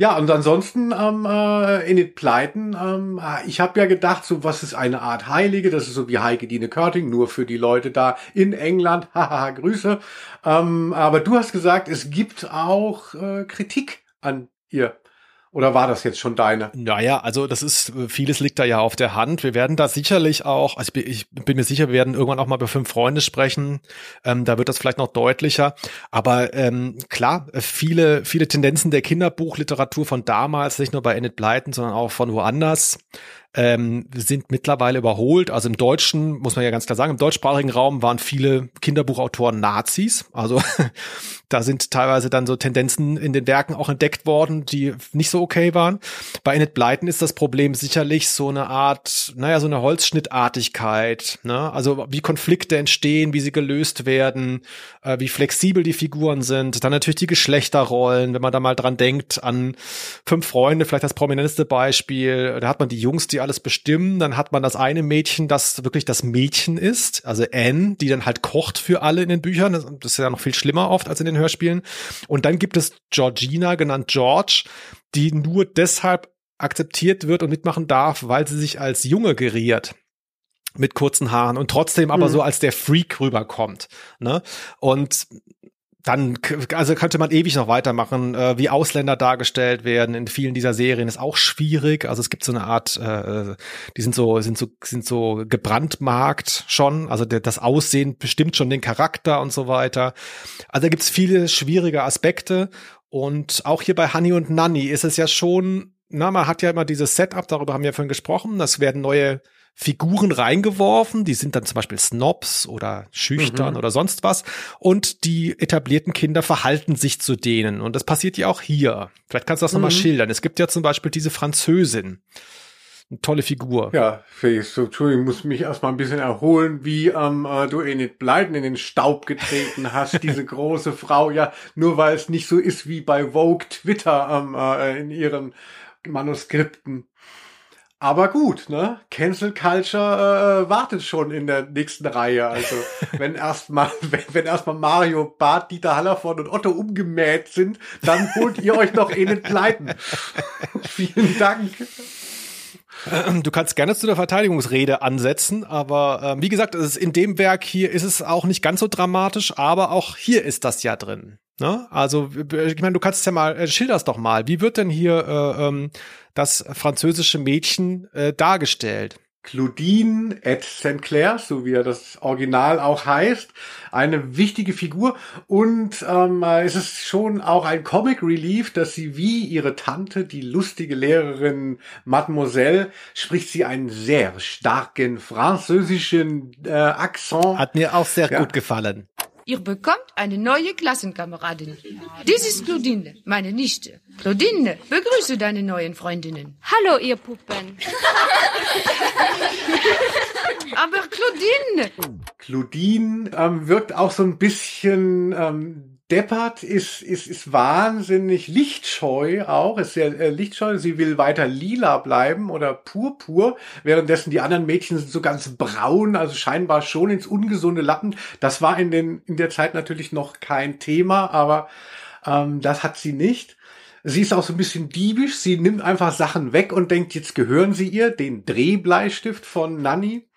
Ja, und ansonsten ähm, äh, Enid Pleiten, ähm, ich habe ja gedacht, so was ist eine Art Heilige, das ist so wie Heike Dine Körting, nur für die Leute da in England, haha, Grüße. Ähm, aber du hast gesagt, es gibt auch äh, Kritik an ihr. Oder war das jetzt schon deine? Naja, also das ist, vieles liegt da ja auf der Hand. Wir werden da sicherlich auch, also ich bin, mir sicher, wir werden irgendwann auch mal über fünf Freunde sprechen. Ähm, da wird das vielleicht noch deutlicher. Aber ähm, klar, viele, viele Tendenzen der Kinderbuchliteratur von damals, nicht nur bei Enid Blyton, sondern auch von woanders, ähm, sind mittlerweile überholt. Also im Deutschen, muss man ja ganz klar sagen, im deutschsprachigen Raum waren viele Kinderbuchautoren Nazis. Also da sind teilweise dann so Tendenzen in den Werken auch entdeckt worden, die nicht so okay waren. Bei Enid Blyton ist das Problem sicherlich so eine Art, naja, so eine Holzschnittartigkeit. Ne? Also wie Konflikte entstehen, wie sie gelöst werden, äh, wie flexibel die Figuren sind. Dann natürlich die Geschlechterrollen, wenn man da mal dran denkt an Fünf Freunde, vielleicht das prominenteste Beispiel. Da hat man die Jungs, die alles bestimmen. Dann hat man das eine Mädchen, das wirklich das Mädchen ist, also Anne, die dann halt kocht für alle in den Büchern. Das ist ja noch viel schlimmer oft als in den Hörspielen. Und dann gibt es Georgina, genannt George, die nur deshalb akzeptiert wird und mitmachen darf, weil sie sich als Junge geriert mit kurzen Haaren und trotzdem aber mhm. so als der Freak rüberkommt. Ne? Und dann, also könnte man ewig noch weitermachen, äh, wie Ausländer dargestellt werden in vielen dieser Serien ist auch schwierig. Also es gibt so eine Art, äh, die sind so, sind so, sind so gebrandmarkt schon. Also der, das Aussehen bestimmt schon den Charakter und so weiter. Also da gibt's viele schwierige Aspekte. Und auch hier bei Honey und Nanny ist es ja schon, na, man hat ja immer dieses Setup, darüber haben wir vorhin gesprochen. Das werden neue Figuren reingeworfen, die sind dann zum Beispiel Snobs oder schüchtern mhm. oder sonst was und die etablierten Kinder verhalten sich zu denen und das passiert ja auch hier. Vielleicht kannst du das mhm. nochmal schildern. Es gibt ja zum Beispiel diese Französin. Eine tolle Figur. Ja, Felix, so, Entschuldigung, ich muss mich erstmal ein bisschen erholen, wie ähm, äh, du in den Bleiten in den Staub getreten hast, diese große Frau, ja, nur weil es nicht so ist wie bei Vogue Twitter ähm, äh, in ihren Manuskripten. Aber gut, ne? Cancel Culture äh, wartet schon in der nächsten Reihe. Also wenn erstmal, wenn, wenn erstmal Mario, Bart, Dieter Hallervorden und Otto umgemäht sind, dann holt ihr euch noch in den Pleiten. Vielen Dank. Du kannst gerne zu der Verteidigungsrede ansetzen, aber äh, wie gesagt, ist, in dem Werk hier ist es auch nicht ganz so dramatisch, aber auch hier ist das ja drin. Ne? Also, ich meine, du kannst es ja mal, äh, schilderst doch mal, wie wird denn hier äh, ähm, das französische Mädchen äh, dargestellt? Claudine et St. Clair, so wie er das Original auch heißt, eine wichtige Figur und ähm, es ist schon auch ein Comic Relief, dass sie wie ihre Tante, die lustige Lehrerin Mademoiselle, spricht sie einen sehr starken französischen äh, Akzent. Hat mir auch sehr ja. gut gefallen. Ihr bekommt eine neue Klassenkameradin. Dies ist Claudine, meine Nichte. Claudine, begrüße deine neuen Freundinnen. Hallo, ihr Puppen. Aber Claudine. Claudine ähm, wirkt auch so ein bisschen ähm, deppert, ist, ist, ist wahnsinnig lichtscheu auch, ist sehr äh, lichtscheu. Sie will weiter lila bleiben oder purpur, währenddessen die anderen Mädchen sind so ganz braun, also scheinbar schon ins ungesunde Lappen. Das war in, den, in der Zeit natürlich noch kein Thema, aber ähm, das hat sie nicht. Sie ist auch so ein bisschen diebisch. Sie nimmt einfach Sachen weg und denkt, jetzt gehören sie ihr, den Drehbleistift von Nanny.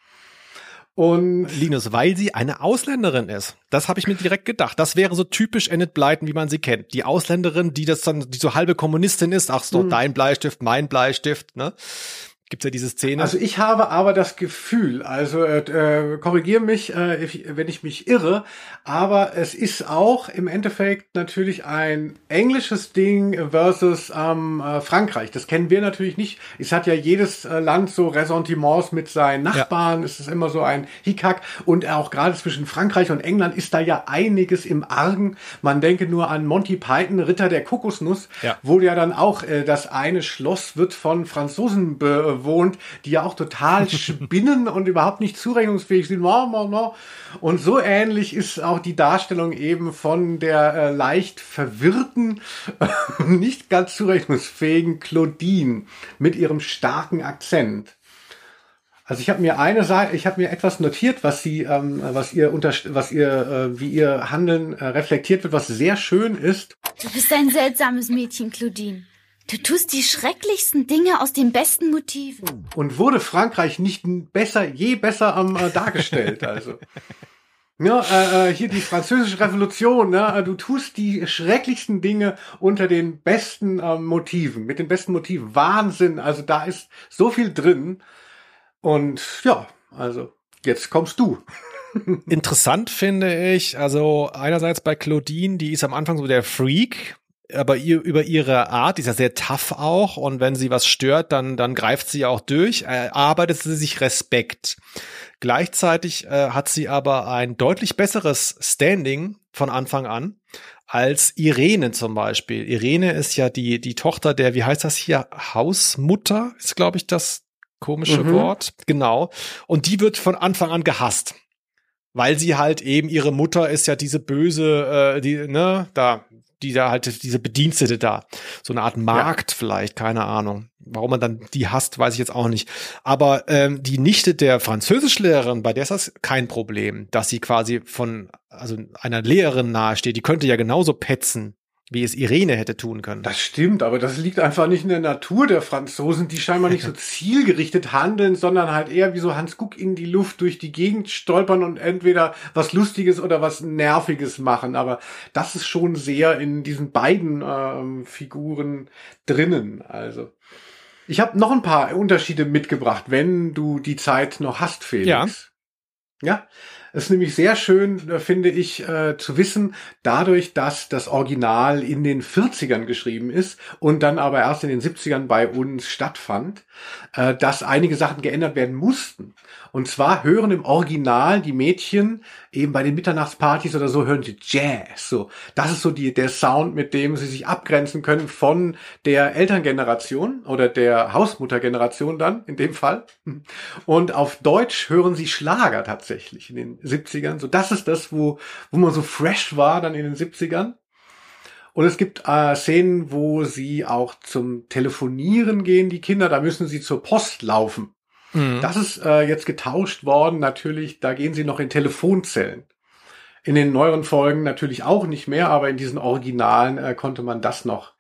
Und Linus, weil sie eine Ausländerin ist. Das habe ich mir direkt gedacht. Das wäre so typisch Enid Blyton, wie man sie kennt. Die Ausländerin, die das dann, die so halbe Kommunistin ist. Ach, so, hm. dein Bleistift, mein Bleistift, ne? Gibt's ja diese Szene. Also ich habe aber das Gefühl, also äh, äh korrigier mich, äh, wenn ich mich irre, aber es ist auch im Endeffekt natürlich ein englisches Ding versus ähm, äh, Frankreich. Das kennen wir natürlich nicht. Es hat ja jedes äh, Land so Ressentiments mit seinen Nachbarn. Ja. Es ist immer so ein Hickhack und auch gerade zwischen Frankreich und England ist da ja einiges im Argen. Man denke nur an Monty Python, Ritter der Kokosnuss, ja. wo ja dann auch äh, das eine Schloss wird von Franzosen be wohnt, die ja auch total spinnen und überhaupt nicht zurechnungsfähig sind. Und so ähnlich ist auch die Darstellung eben von der äh, leicht verwirrten, nicht ganz zurechnungsfähigen Claudine mit ihrem starken Akzent. Also ich habe mir eine Seite, ich habe mir etwas notiert, was sie, ähm, was ihr unter, was ihr, äh, wie ihr Handeln äh, reflektiert wird, was sehr schön ist. Du bist ein seltsames Mädchen, Claudine. Du tust die schrecklichsten Dinge aus den besten Motiven. Und wurde Frankreich nicht besser, je besser ähm, äh, dargestellt, also. Ja, äh, äh, hier die französische Revolution, ne? Du tust die schrecklichsten Dinge unter den besten äh, Motiven, mit den besten Motiven. Wahnsinn, also da ist so viel drin. Und ja, also jetzt kommst du. Interessant finde ich, also einerseits bei Claudine, die ist am Anfang so der Freak, aber ihr, über ihre Art, die ist ja sehr tough auch und wenn sie was stört, dann, dann greift sie auch durch, erarbeitet sie sich Respekt. Gleichzeitig äh, hat sie aber ein deutlich besseres Standing von Anfang an als Irene zum Beispiel. Irene ist ja die, die Tochter der, wie heißt das hier, Hausmutter, ist glaube ich das komische mhm. Wort. Genau. Und die wird von Anfang an gehasst weil sie halt eben ihre Mutter ist ja diese böse, äh, die ne, da, die da halt diese Bedienstete da, so eine Art Markt ja. vielleicht, keine Ahnung. Warum man dann die hasst, weiß ich jetzt auch nicht. Aber ähm, die Nichte der Französischlehrerin, bei der ist das kein Problem, dass sie quasi von also einer Lehrerin nahesteht. Die könnte ja genauso petzen wie es Irene hätte tun können. Das stimmt, aber das liegt einfach nicht in der Natur der Franzosen, die scheinbar nicht so zielgerichtet handeln, sondern halt eher wie so Hans Guck in die Luft durch die Gegend stolpern und entweder was Lustiges oder was Nerviges machen. Aber das ist schon sehr in diesen beiden ähm, Figuren drinnen. Also. Ich habe noch ein paar Unterschiede mitgebracht, wenn du die Zeit noch hast, Felix. Ja. Ja, es ist nämlich sehr schön, äh, finde ich, äh, zu wissen, dadurch, dass das Original in den 40ern geschrieben ist und dann aber erst in den 70ern bei uns stattfand, äh, dass einige Sachen geändert werden mussten. Und zwar hören im Original die Mädchen eben bei den Mitternachtspartys oder so hören sie Jazz. So, das ist so die, der Sound, mit dem sie sich abgrenzen können von der Elterngeneration oder der Hausmuttergeneration dann in dem Fall. Und auf Deutsch hören sie Schlager tatsächlich in den 70ern. So, das ist das, wo, wo man so fresh war dann in den 70ern. Und es gibt äh, Szenen, wo sie auch zum Telefonieren gehen, die Kinder, da müssen sie zur Post laufen. Mhm. Das ist äh, jetzt getauscht worden, natürlich, da gehen sie noch in Telefonzellen. In den neueren Folgen natürlich auch nicht mehr, aber in diesen Originalen äh, konnte man das noch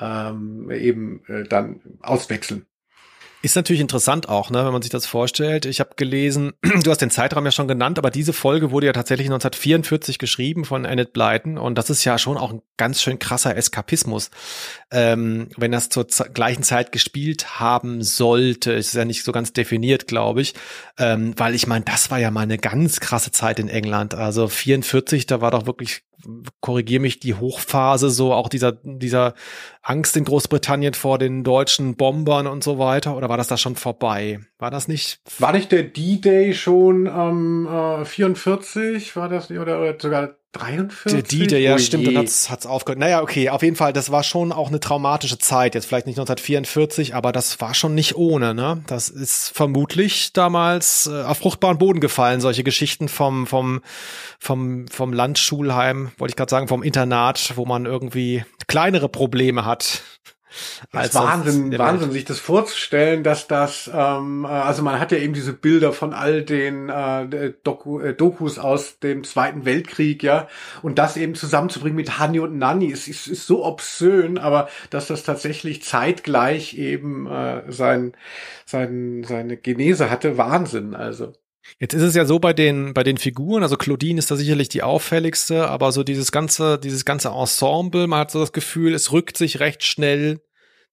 ähm, eben äh, dann auswechseln. Ist natürlich interessant auch, ne, wenn man sich das vorstellt. Ich habe gelesen, du hast den Zeitraum ja schon genannt, aber diese Folge wurde ja tatsächlich 1944 geschrieben von Annette Blyton und das ist ja schon auch ein ganz schön krasser Eskapismus, ähm, wenn das zur gleichen Zeit gespielt haben sollte. Ist ja nicht so ganz definiert, glaube ich, ähm, weil ich meine, das war ja mal eine ganz krasse Zeit in England. Also 44, da war doch wirklich korrigiere mich, die Hochphase, so auch dieser, dieser Angst in Großbritannien vor den deutschen Bombern und so weiter? Oder war das da schon vorbei? War das nicht? War nicht der D-Day schon ähm, äh, 44? War das nicht? Oder, oder sogar 43? Der D-Day, ja, oh stimmt, dann hat's, hat's aufgehört. Naja, okay, auf jeden Fall, das war schon auch eine traumatische Zeit. Jetzt vielleicht nicht 1944, aber das war schon nicht ohne, ne? Das ist vermutlich damals äh, auf fruchtbaren Boden gefallen, solche Geschichten vom, vom, vom, vom Landschulheim, wollte ich gerade sagen, vom Internat, wo man irgendwie kleinere Probleme hat. Als Wahnsinn, Wahnsinn, sich das vorzustellen, dass das, ähm, äh, also man hat ja eben diese Bilder von all den äh, Doku, äh, Dokus aus dem Zweiten Weltkrieg, ja, und das eben zusammenzubringen mit Hanni und Nanni, ist, ist, ist so obszön, aber dass das tatsächlich zeitgleich eben äh, sein, sein, seine Genese hatte, Wahnsinn, also. Jetzt ist es ja so bei den, bei den Figuren, also Claudine ist da sicherlich die auffälligste, aber so dieses ganze, dieses ganze Ensemble, man hat so das Gefühl, es rückt sich recht schnell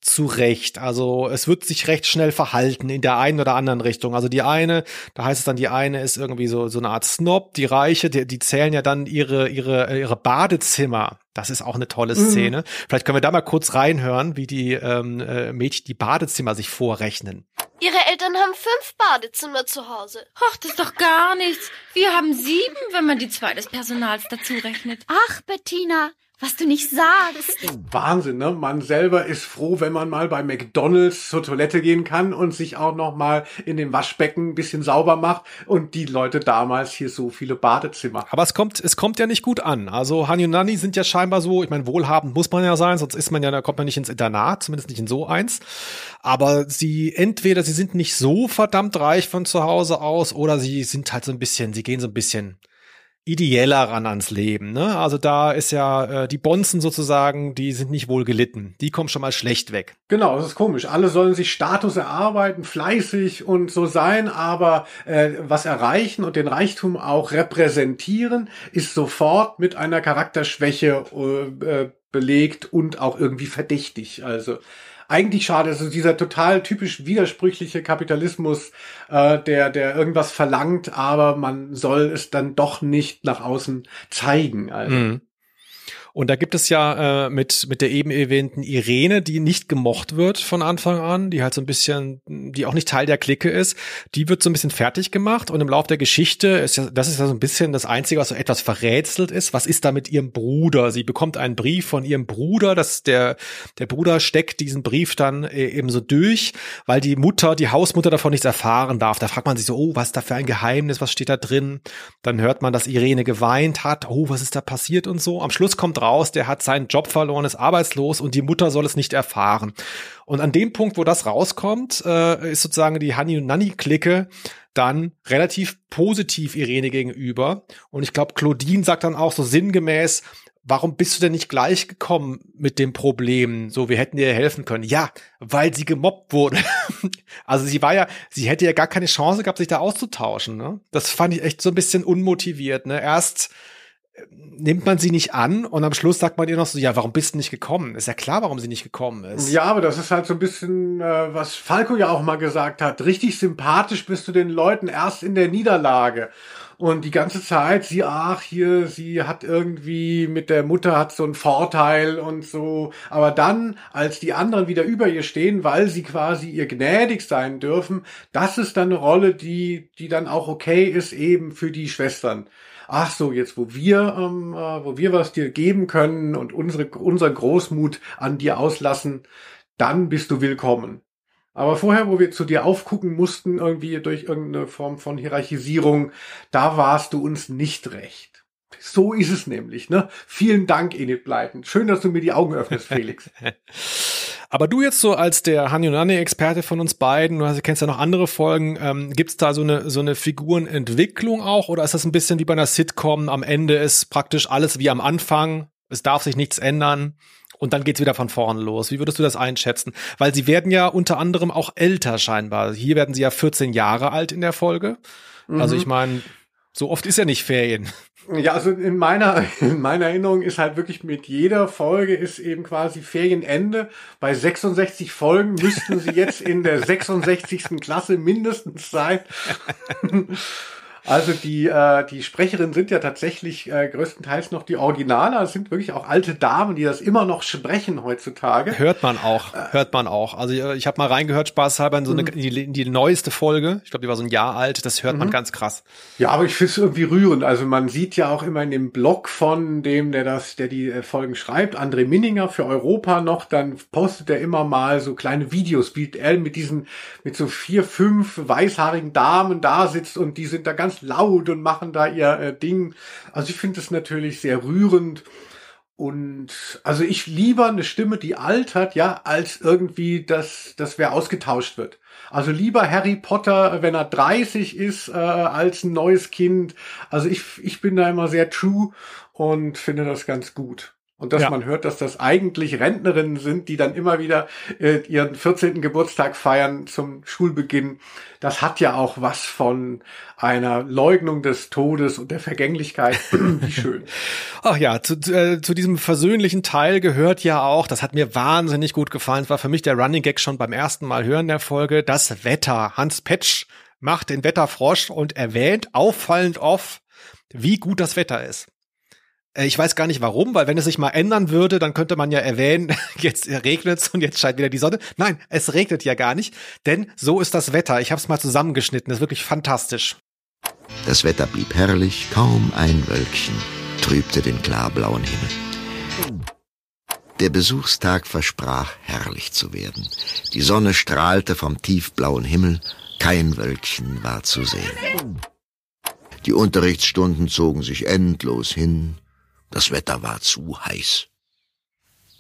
zurecht. Also es wird sich recht schnell verhalten in der einen oder anderen Richtung. Also die eine, da heißt es dann, die eine ist irgendwie so, so eine Art Snob, die Reiche, die, die zählen ja dann ihre, ihre, ihre Badezimmer. Das ist auch eine tolle mhm. Szene. Mhm. Vielleicht können wir da mal kurz reinhören, wie die ähm, äh, Mädchen die Badezimmer sich vorrechnen. Ihre Eltern haben fünf Badezimmer zu Hause. Ach, das ist doch gar nichts. Wir haben sieben, wenn man die zwei des Personals dazu rechnet. Ach, Bettina, was du nicht sagst. Wahnsinn, ne? Man selber ist froh, wenn man mal bei McDonalds zur Toilette gehen kann und sich auch noch mal in dem Waschbecken ein bisschen sauber macht und die Leute damals hier so viele Badezimmer. Aber es kommt, es kommt ja nicht gut an. Also Hani und Nani sind ja scheinbar so, ich meine, wohlhabend muss man ja sein, sonst ist man ja, da kommt man nicht ins Internat, zumindest nicht in so eins. Aber sie entweder, sie sind nicht so verdammt reich von zu Hause aus oder sie sind halt so ein bisschen, sie gehen so ein bisschen ideeller ran ans Leben. Ne? Also da ist ja äh, die Bonzen sozusagen, die sind nicht wohl gelitten. Die kommen schon mal schlecht weg. Genau, das ist komisch. Alle sollen sich Status erarbeiten, fleißig und so sein, aber äh, was erreichen und den Reichtum auch repräsentieren, ist sofort mit einer Charakterschwäche äh, belegt und auch irgendwie verdächtig. Also eigentlich schade. Also dieser total typisch widersprüchliche Kapitalismus, äh, der, der irgendwas verlangt, aber man soll es dann doch nicht nach außen zeigen. Also. Mhm. Und da gibt es ja äh, mit, mit der eben erwähnten Irene, die nicht gemocht wird von Anfang an, die halt so ein bisschen, die auch nicht Teil der Clique ist, die wird so ein bisschen fertig gemacht und im Laufe der Geschichte ist ja, das ist ja so ein bisschen das Einzige, was so etwas verrätselt ist. Was ist da mit ihrem Bruder? Sie bekommt einen Brief von ihrem Bruder, dass der, der Bruder steckt diesen Brief dann äh, eben so durch, weil die Mutter, die Hausmutter davon nichts erfahren darf. Da fragt man sich so, oh, was ist da für ein Geheimnis? Was steht da drin? Dann hört man, dass Irene geweint hat. Oh, was ist da passiert und so. Am Schluss kommt raus, der hat seinen Job verloren, ist arbeitslos und die Mutter soll es nicht erfahren. Und an dem Punkt, wo das rauskommt, äh, ist sozusagen die Honey und Nanny-Clique dann relativ positiv Irene gegenüber. Und ich glaube, Claudine sagt dann auch so sinngemäß, warum bist du denn nicht gleich gekommen mit dem Problem? So, wir hätten dir helfen können. Ja, weil sie gemobbt wurde. also sie war ja, sie hätte ja gar keine Chance gehabt, sich da auszutauschen. Ne? Das fand ich echt so ein bisschen unmotiviert. Ne? Erst nimmt man sie nicht an und am Schluss sagt man ihr noch so, ja, warum bist du nicht gekommen? Ist ja klar, warum sie nicht gekommen ist. Ja, aber das ist halt so ein bisschen, äh, was Falco ja auch mal gesagt hat. Richtig sympathisch bist du den Leuten erst in der Niederlage. Und die ganze Zeit, sie, ach, hier, sie hat irgendwie mit der Mutter hat so einen Vorteil und so. Aber dann, als die anderen wieder über ihr stehen, weil sie quasi ihr gnädig sein dürfen, das ist dann eine Rolle, die, die dann auch okay ist eben für die Schwestern ach so, jetzt wo wir, ähm, äh, wo wir was dir geben können und unsere, unser Großmut an dir auslassen, dann bist du willkommen. Aber vorher, wo wir zu dir aufgucken mussten, irgendwie durch irgendeine Form von Hierarchisierung, da warst du uns nicht recht. So ist es nämlich, ne? Vielen Dank, Enid Blyton. Schön, dass du mir die Augen öffnest, Felix. Aber du jetzt so als der Hanyonane-Experte von uns beiden, du kennst ja noch andere Folgen, ähm, gibt da so eine, so eine Figurenentwicklung auch oder ist das ein bisschen wie bei einer Sitcom? Am Ende ist praktisch alles wie am Anfang, es darf sich nichts ändern und dann geht's wieder von vorne los. Wie würdest du das einschätzen? Weil sie werden ja unter anderem auch älter scheinbar. Hier werden sie ja 14 Jahre alt in der Folge. Also mhm. Also ich meine, so oft ist ja nicht Ferien. Ja, also in meiner, in meiner Erinnerung ist halt wirklich mit jeder Folge ist eben quasi Ferienende. Bei 66 Folgen müssten sie jetzt in der 66. Klasse mindestens sein. Also die, äh, die Sprecherinnen sind ja tatsächlich äh, größtenteils noch die Originale. Es sind wirklich auch alte Damen, die das immer noch sprechen heutzutage. Hört man auch, äh, hört man auch. Also äh, ich habe mal reingehört, spaßhalber in so eine, mhm. die, in die neueste Folge. Ich glaube, die war so ein Jahr alt. Das hört man mhm. ganz krass. Ja, aber ich finde es irgendwie rührend. Also man sieht ja auch immer in dem Blog von dem, der das, der die äh, Folgen schreibt, André Minninger für Europa noch, dann postet er immer mal so kleine Videos, wie er mit diesen, mit so vier, fünf weißhaarigen Damen da sitzt und die sind da ganz laut und machen da ihr äh, Ding. Also ich finde es natürlich sehr rührend. Und also ich lieber eine Stimme, die altert, ja, als irgendwie, dass, dass wer ausgetauscht wird. Also lieber Harry Potter, wenn er 30 ist, äh, als ein neues Kind. Also ich, ich bin da immer sehr true und finde das ganz gut. Und dass ja. man hört, dass das eigentlich Rentnerinnen sind, die dann immer wieder äh, ihren 14. Geburtstag feiern zum Schulbeginn. Das hat ja auch was von einer Leugnung des Todes und der Vergänglichkeit. Wie schön. Ach ja, zu, äh, zu diesem versöhnlichen Teil gehört ja auch, das hat mir wahnsinnig gut gefallen, das war für mich der Running Gag schon beim ersten Mal hören der Folge, das Wetter. Hans Petsch macht den Wetterfrosch und erwähnt auffallend oft, wie gut das Wetter ist. Äh, ich weiß gar nicht warum, weil wenn es sich mal ändern würde, dann könnte man ja erwähnen, jetzt regnet's und jetzt scheint wieder die Sonne. Nein, es regnet ja gar nicht, denn so ist das Wetter. Ich habe es mal zusammengeschnitten, das ist wirklich fantastisch. Das Wetter blieb herrlich, kaum ein Wölkchen trübte den klarblauen Himmel. Der Besuchstag versprach herrlich zu werden. Die Sonne strahlte vom tiefblauen Himmel, kein Wölkchen war zu sehen. Die Unterrichtsstunden zogen sich endlos hin, das Wetter war zu heiß.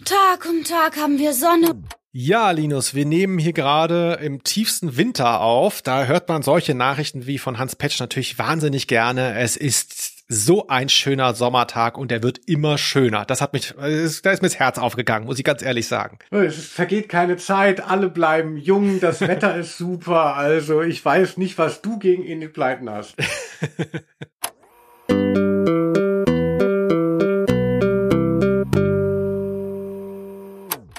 Tag um Tag haben wir Sonne. Ja, Linus, wir nehmen hier gerade im tiefsten Winter auf. Da hört man solche Nachrichten wie von Hans Petsch natürlich wahnsinnig gerne. Es ist so ein schöner Sommertag und der wird immer schöner. Das hat mich, da ist mir das Herz aufgegangen, muss ich ganz ehrlich sagen. Es vergeht keine Zeit, alle bleiben jung, das Wetter ist super, also ich weiß nicht, was du gegen Enid Blyton hast.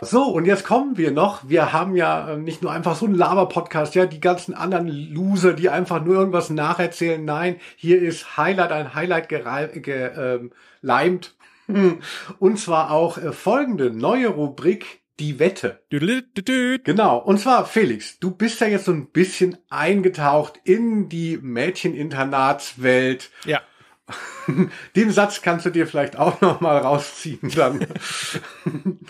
So, und jetzt kommen wir noch. Wir haben ja äh, nicht nur einfach so einen Laber-Podcast, ja, die ganzen anderen Loser, die einfach nur irgendwas nacherzählen. Nein, hier ist Highlight, ein Highlight geleimt. Ge, ähm, und zwar auch äh, folgende neue Rubrik, die Wette. Genau. Und zwar, Felix, du bist ja jetzt so ein bisschen eingetaucht in die Mädcheninternatswelt. Ja. Den Satz kannst du dir vielleicht auch noch mal rausziehen dann.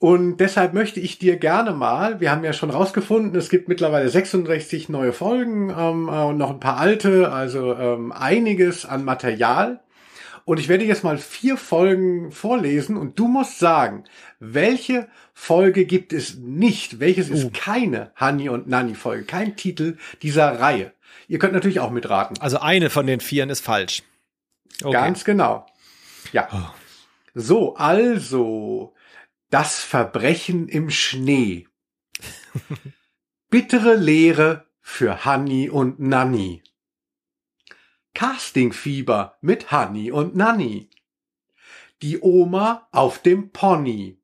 Und deshalb möchte ich dir gerne mal, wir haben ja schon rausgefunden, es gibt mittlerweile 66 neue Folgen ähm, äh, und noch ein paar alte, also ähm, einiges an Material. Und ich werde jetzt mal vier Folgen vorlesen und du musst sagen, welche Folge gibt es nicht? Welches ist uh. keine Honey und Nanny Folge? Kein Titel dieser Reihe. Ihr könnt natürlich auch mitraten. Also eine von den vieren ist falsch. Okay. Ganz genau. Ja. Oh. So, also das Verbrechen im Schnee. Bittere Lehre für Hanni und Nanny. Castingfieber mit Hanni und Nanny. Die Oma auf dem Pony.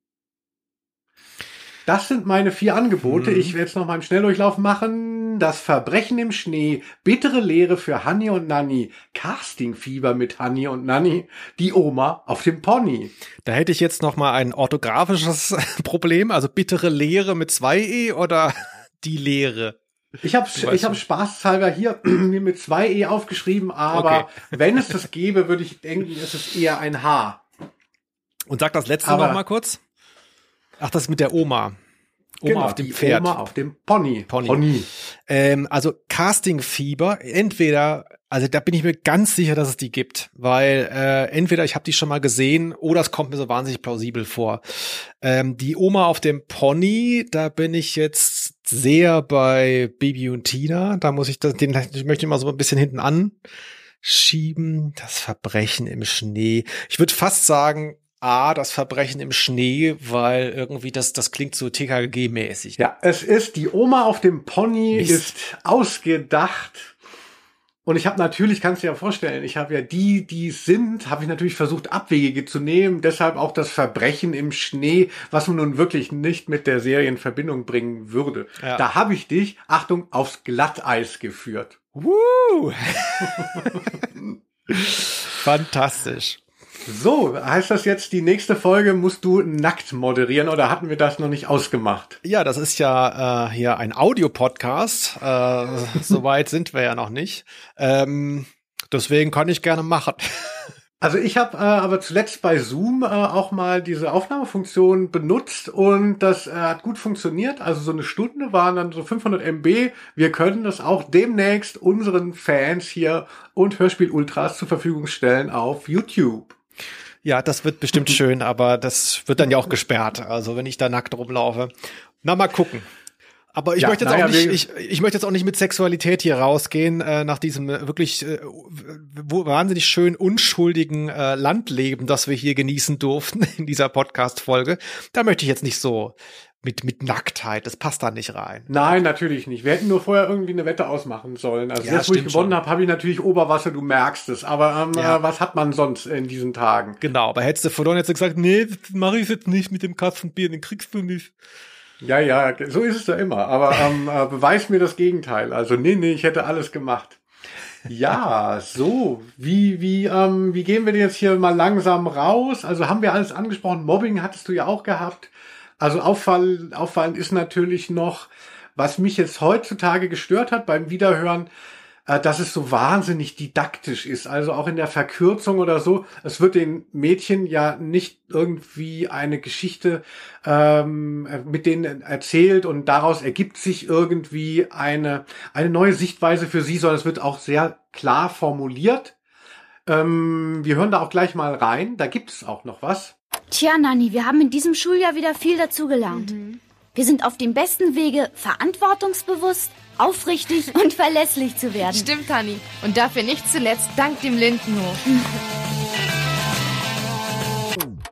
Das sind meine vier Angebote. Hm. Ich werde es noch mal im Schnelldurchlauf machen. Das Verbrechen im Schnee, bittere Lehre für Hanni und Nanny, Castingfieber mit Hanni und Nanny, die Oma auf dem Pony. Da hätte ich jetzt noch mal ein orthografisches Problem, also bittere Lehre mit zwei E oder die Lehre. Ich habe ich hab spaßhalber hier mir mit zwei E aufgeschrieben, aber okay. wenn es das gäbe, würde ich denken, es ist eher ein H. Und sag das letzte aber, noch mal kurz. Ach, das mit der Oma. Oma genau, auf dem Pferd. Oma auf dem Pony. Pony. Pony. Ähm, also Castingfieber, entweder, also da bin ich mir ganz sicher, dass es die gibt, weil äh, entweder ich habe die schon mal gesehen oder es kommt mir so wahnsinnig plausibel vor. Ähm, die Oma auf dem Pony, da bin ich jetzt sehr bei Baby und Tina. Da muss ich das, den ich möchte mal so ein bisschen hinten anschieben. Das Verbrechen im Schnee. Ich würde fast sagen, A, das Verbrechen im Schnee, weil irgendwie das, das klingt so TKG-mäßig. Ja, es ist, die Oma auf dem Pony Mist. ist ausgedacht. Und ich habe natürlich, kannst du dir ja vorstellen, ich habe ja die, die sind, habe ich natürlich versucht, Abwege zu nehmen. Deshalb auch das Verbrechen im Schnee, was man nun wirklich nicht mit der Serie in Verbindung bringen würde. Ja. Da habe ich dich, Achtung, aufs Glatteis geführt. Woo! Fantastisch. So, heißt das jetzt, die nächste Folge musst du nackt moderieren oder hatten wir das noch nicht ausgemacht? Ja, das ist ja äh, hier ein Audiopodcast. Äh, Soweit sind wir ja noch nicht. Ähm, deswegen kann ich gerne machen. Also ich habe äh, aber zuletzt bei Zoom äh, auch mal diese Aufnahmefunktion benutzt und das äh, hat gut funktioniert. Also so eine Stunde waren dann so 500 MB. Wir können das auch demnächst unseren Fans hier und Hörspiel Ultras zur Verfügung stellen auf YouTube. Ja, das wird bestimmt schön, aber das wird dann ja auch gesperrt. Also wenn ich da nackt rumlaufe. Na, mal gucken. Aber ich ja, möchte jetzt auch nicht, ich, ich möchte jetzt auch nicht mit Sexualität hier rausgehen, äh, nach diesem äh, wirklich äh, wahnsinnig schön unschuldigen äh, Landleben, das wir hier genießen durften in dieser Podcast-Folge. Da möchte ich jetzt nicht so mit, mit Nacktheit. Das passt da nicht rein. Nein, natürlich nicht. Wir hätten nur vorher irgendwie eine Wette ausmachen sollen. Also ja, jetzt, wo ich gewonnen habe, habe ich natürlich Oberwasser, du merkst es. Aber ähm, ja. äh, was hat man sonst in diesen Tagen? Genau, aber hättest du verloren, hättest du gesagt, nee, das mache ich jetzt nicht mit dem Katzenbier, den kriegst du nicht. Ja, ja, so ist es da immer. Aber ähm, äh, beweis mir das Gegenteil. Also nee, nee, ich hätte alles gemacht. Ja, so. Wie, wie, ähm, wie gehen wir denn jetzt hier mal langsam raus? Also haben wir alles angesprochen. Mobbing hattest du ja auch gehabt. Also auffallend, auffallend ist natürlich noch, was mich jetzt heutzutage gestört hat beim Wiederhören, äh, dass es so wahnsinnig didaktisch ist. Also auch in der Verkürzung oder so. Es wird den Mädchen ja nicht irgendwie eine Geschichte ähm, mit denen erzählt und daraus ergibt sich irgendwie eine, eine neue Sichtweise für sie, sondern es wird auch sehr klar formuliert. Ähm, wir hören da auch gleich mal rein. Da gibt es auch noch was. Tja, Nanni, wir haben in diesem Schuljahr wieder viel dazugelernt. Mhm. Wir sind auf dem besten Wege, verantwortungsbewusst, aufrichtig und verlässlich zu werden. Stimmt, Hanni. Und dafür nicht zuletzt dank dem Lindenhof.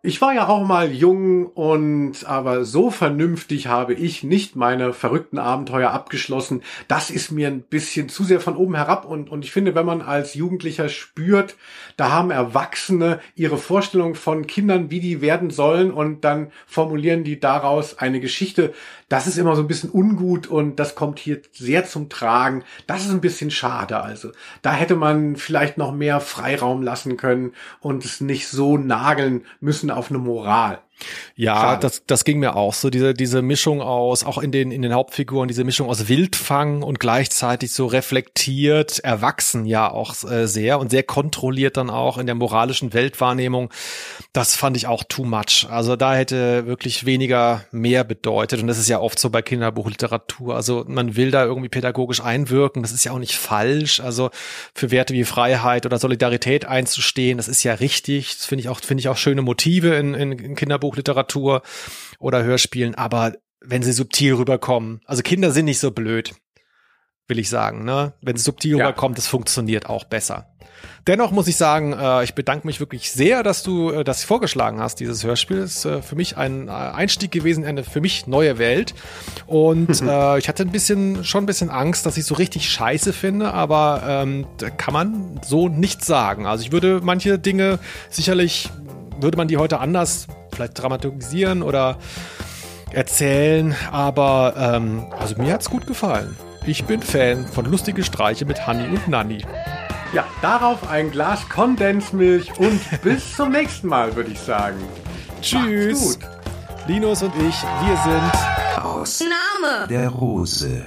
Ich war ja auch mal jung und aber so vernünftig habe ich nicht meine verrückten Abenteuer abgeschlossen. Das ist mir ein bisschen zu sehr von oben herab und, und ich finde, wenn man als Jugendlicher spürt, da haben Erwachsene ihre Vorstellung von Kindern, wie die werden sollen und dann formulieren die daraus eine Geschichte. Das ist immer so ein bisschen ungut und das kommt hier sehr zum Tragen. Das ist ein bisschen schade also. Da hätte man vielleicht noch mehr Freiraum lassen können und es nicht so nageln müssen auf eine Moral. Ja, das, das ging mir auch so, diese, diese Mischung aus, auch in den, in den Hauptfiguren, diese Mischung aus Wildfang und gleichzeitig so reflektiert, erwachsen ja auch äh, sehr und sehr kontrolliert dann auch in der moralischen Weltwahrnehmung. Das fand ich auch too much. Also da hätte wirklich weniger mehr bedeutet und das ist ja oft so bei Kinderbuchliteratur. Also man will da irgendwie pädagogisch einwirken, das ist ja auch nicht falsch. Also für Werte wie Freiheit oder Solidarität einzustehen, das ist ja richtig. Das finde ich auch, finde ich auch schöne Motive in, in, in Kinderbuch Kinderbuchliteratur oder Hörspielen, aber wenn sie subtil rüberkommen, also Kinder sind nicht so blöd, will ich sagen, ne? Wenn es subtil ja. rüberkommt, es funktioniert auch besser. Dennoch muss ich sagen, äh, ich bedanke mich wirklich sehr, dass du äh, das vorgeschlagen hast, dieses Hörspiel. Das ist äh, für mich ein äh, Einstieg gewesen, eine für mich neue Welt. Und äh, ich hatte ein bisschen, schon ein bisschen Angst, dass ich so richtig scheiße finde, aber ähm, kann man so nicht sagen. Also ich würde manche Dinge sicherlich, würde man die heute anders vielleicht dramatisieren oder erzählen, aber ähm, also mir hat's gut gefallen. Ich bin Fan von lustige Streiche mit Honey und Nanny. Ja, darauf ein Glas Kondensmilch und bis zum nächsten Mal, würde ich sagen. Tschüss. Linus und ich, wir sind aus Name der Rose.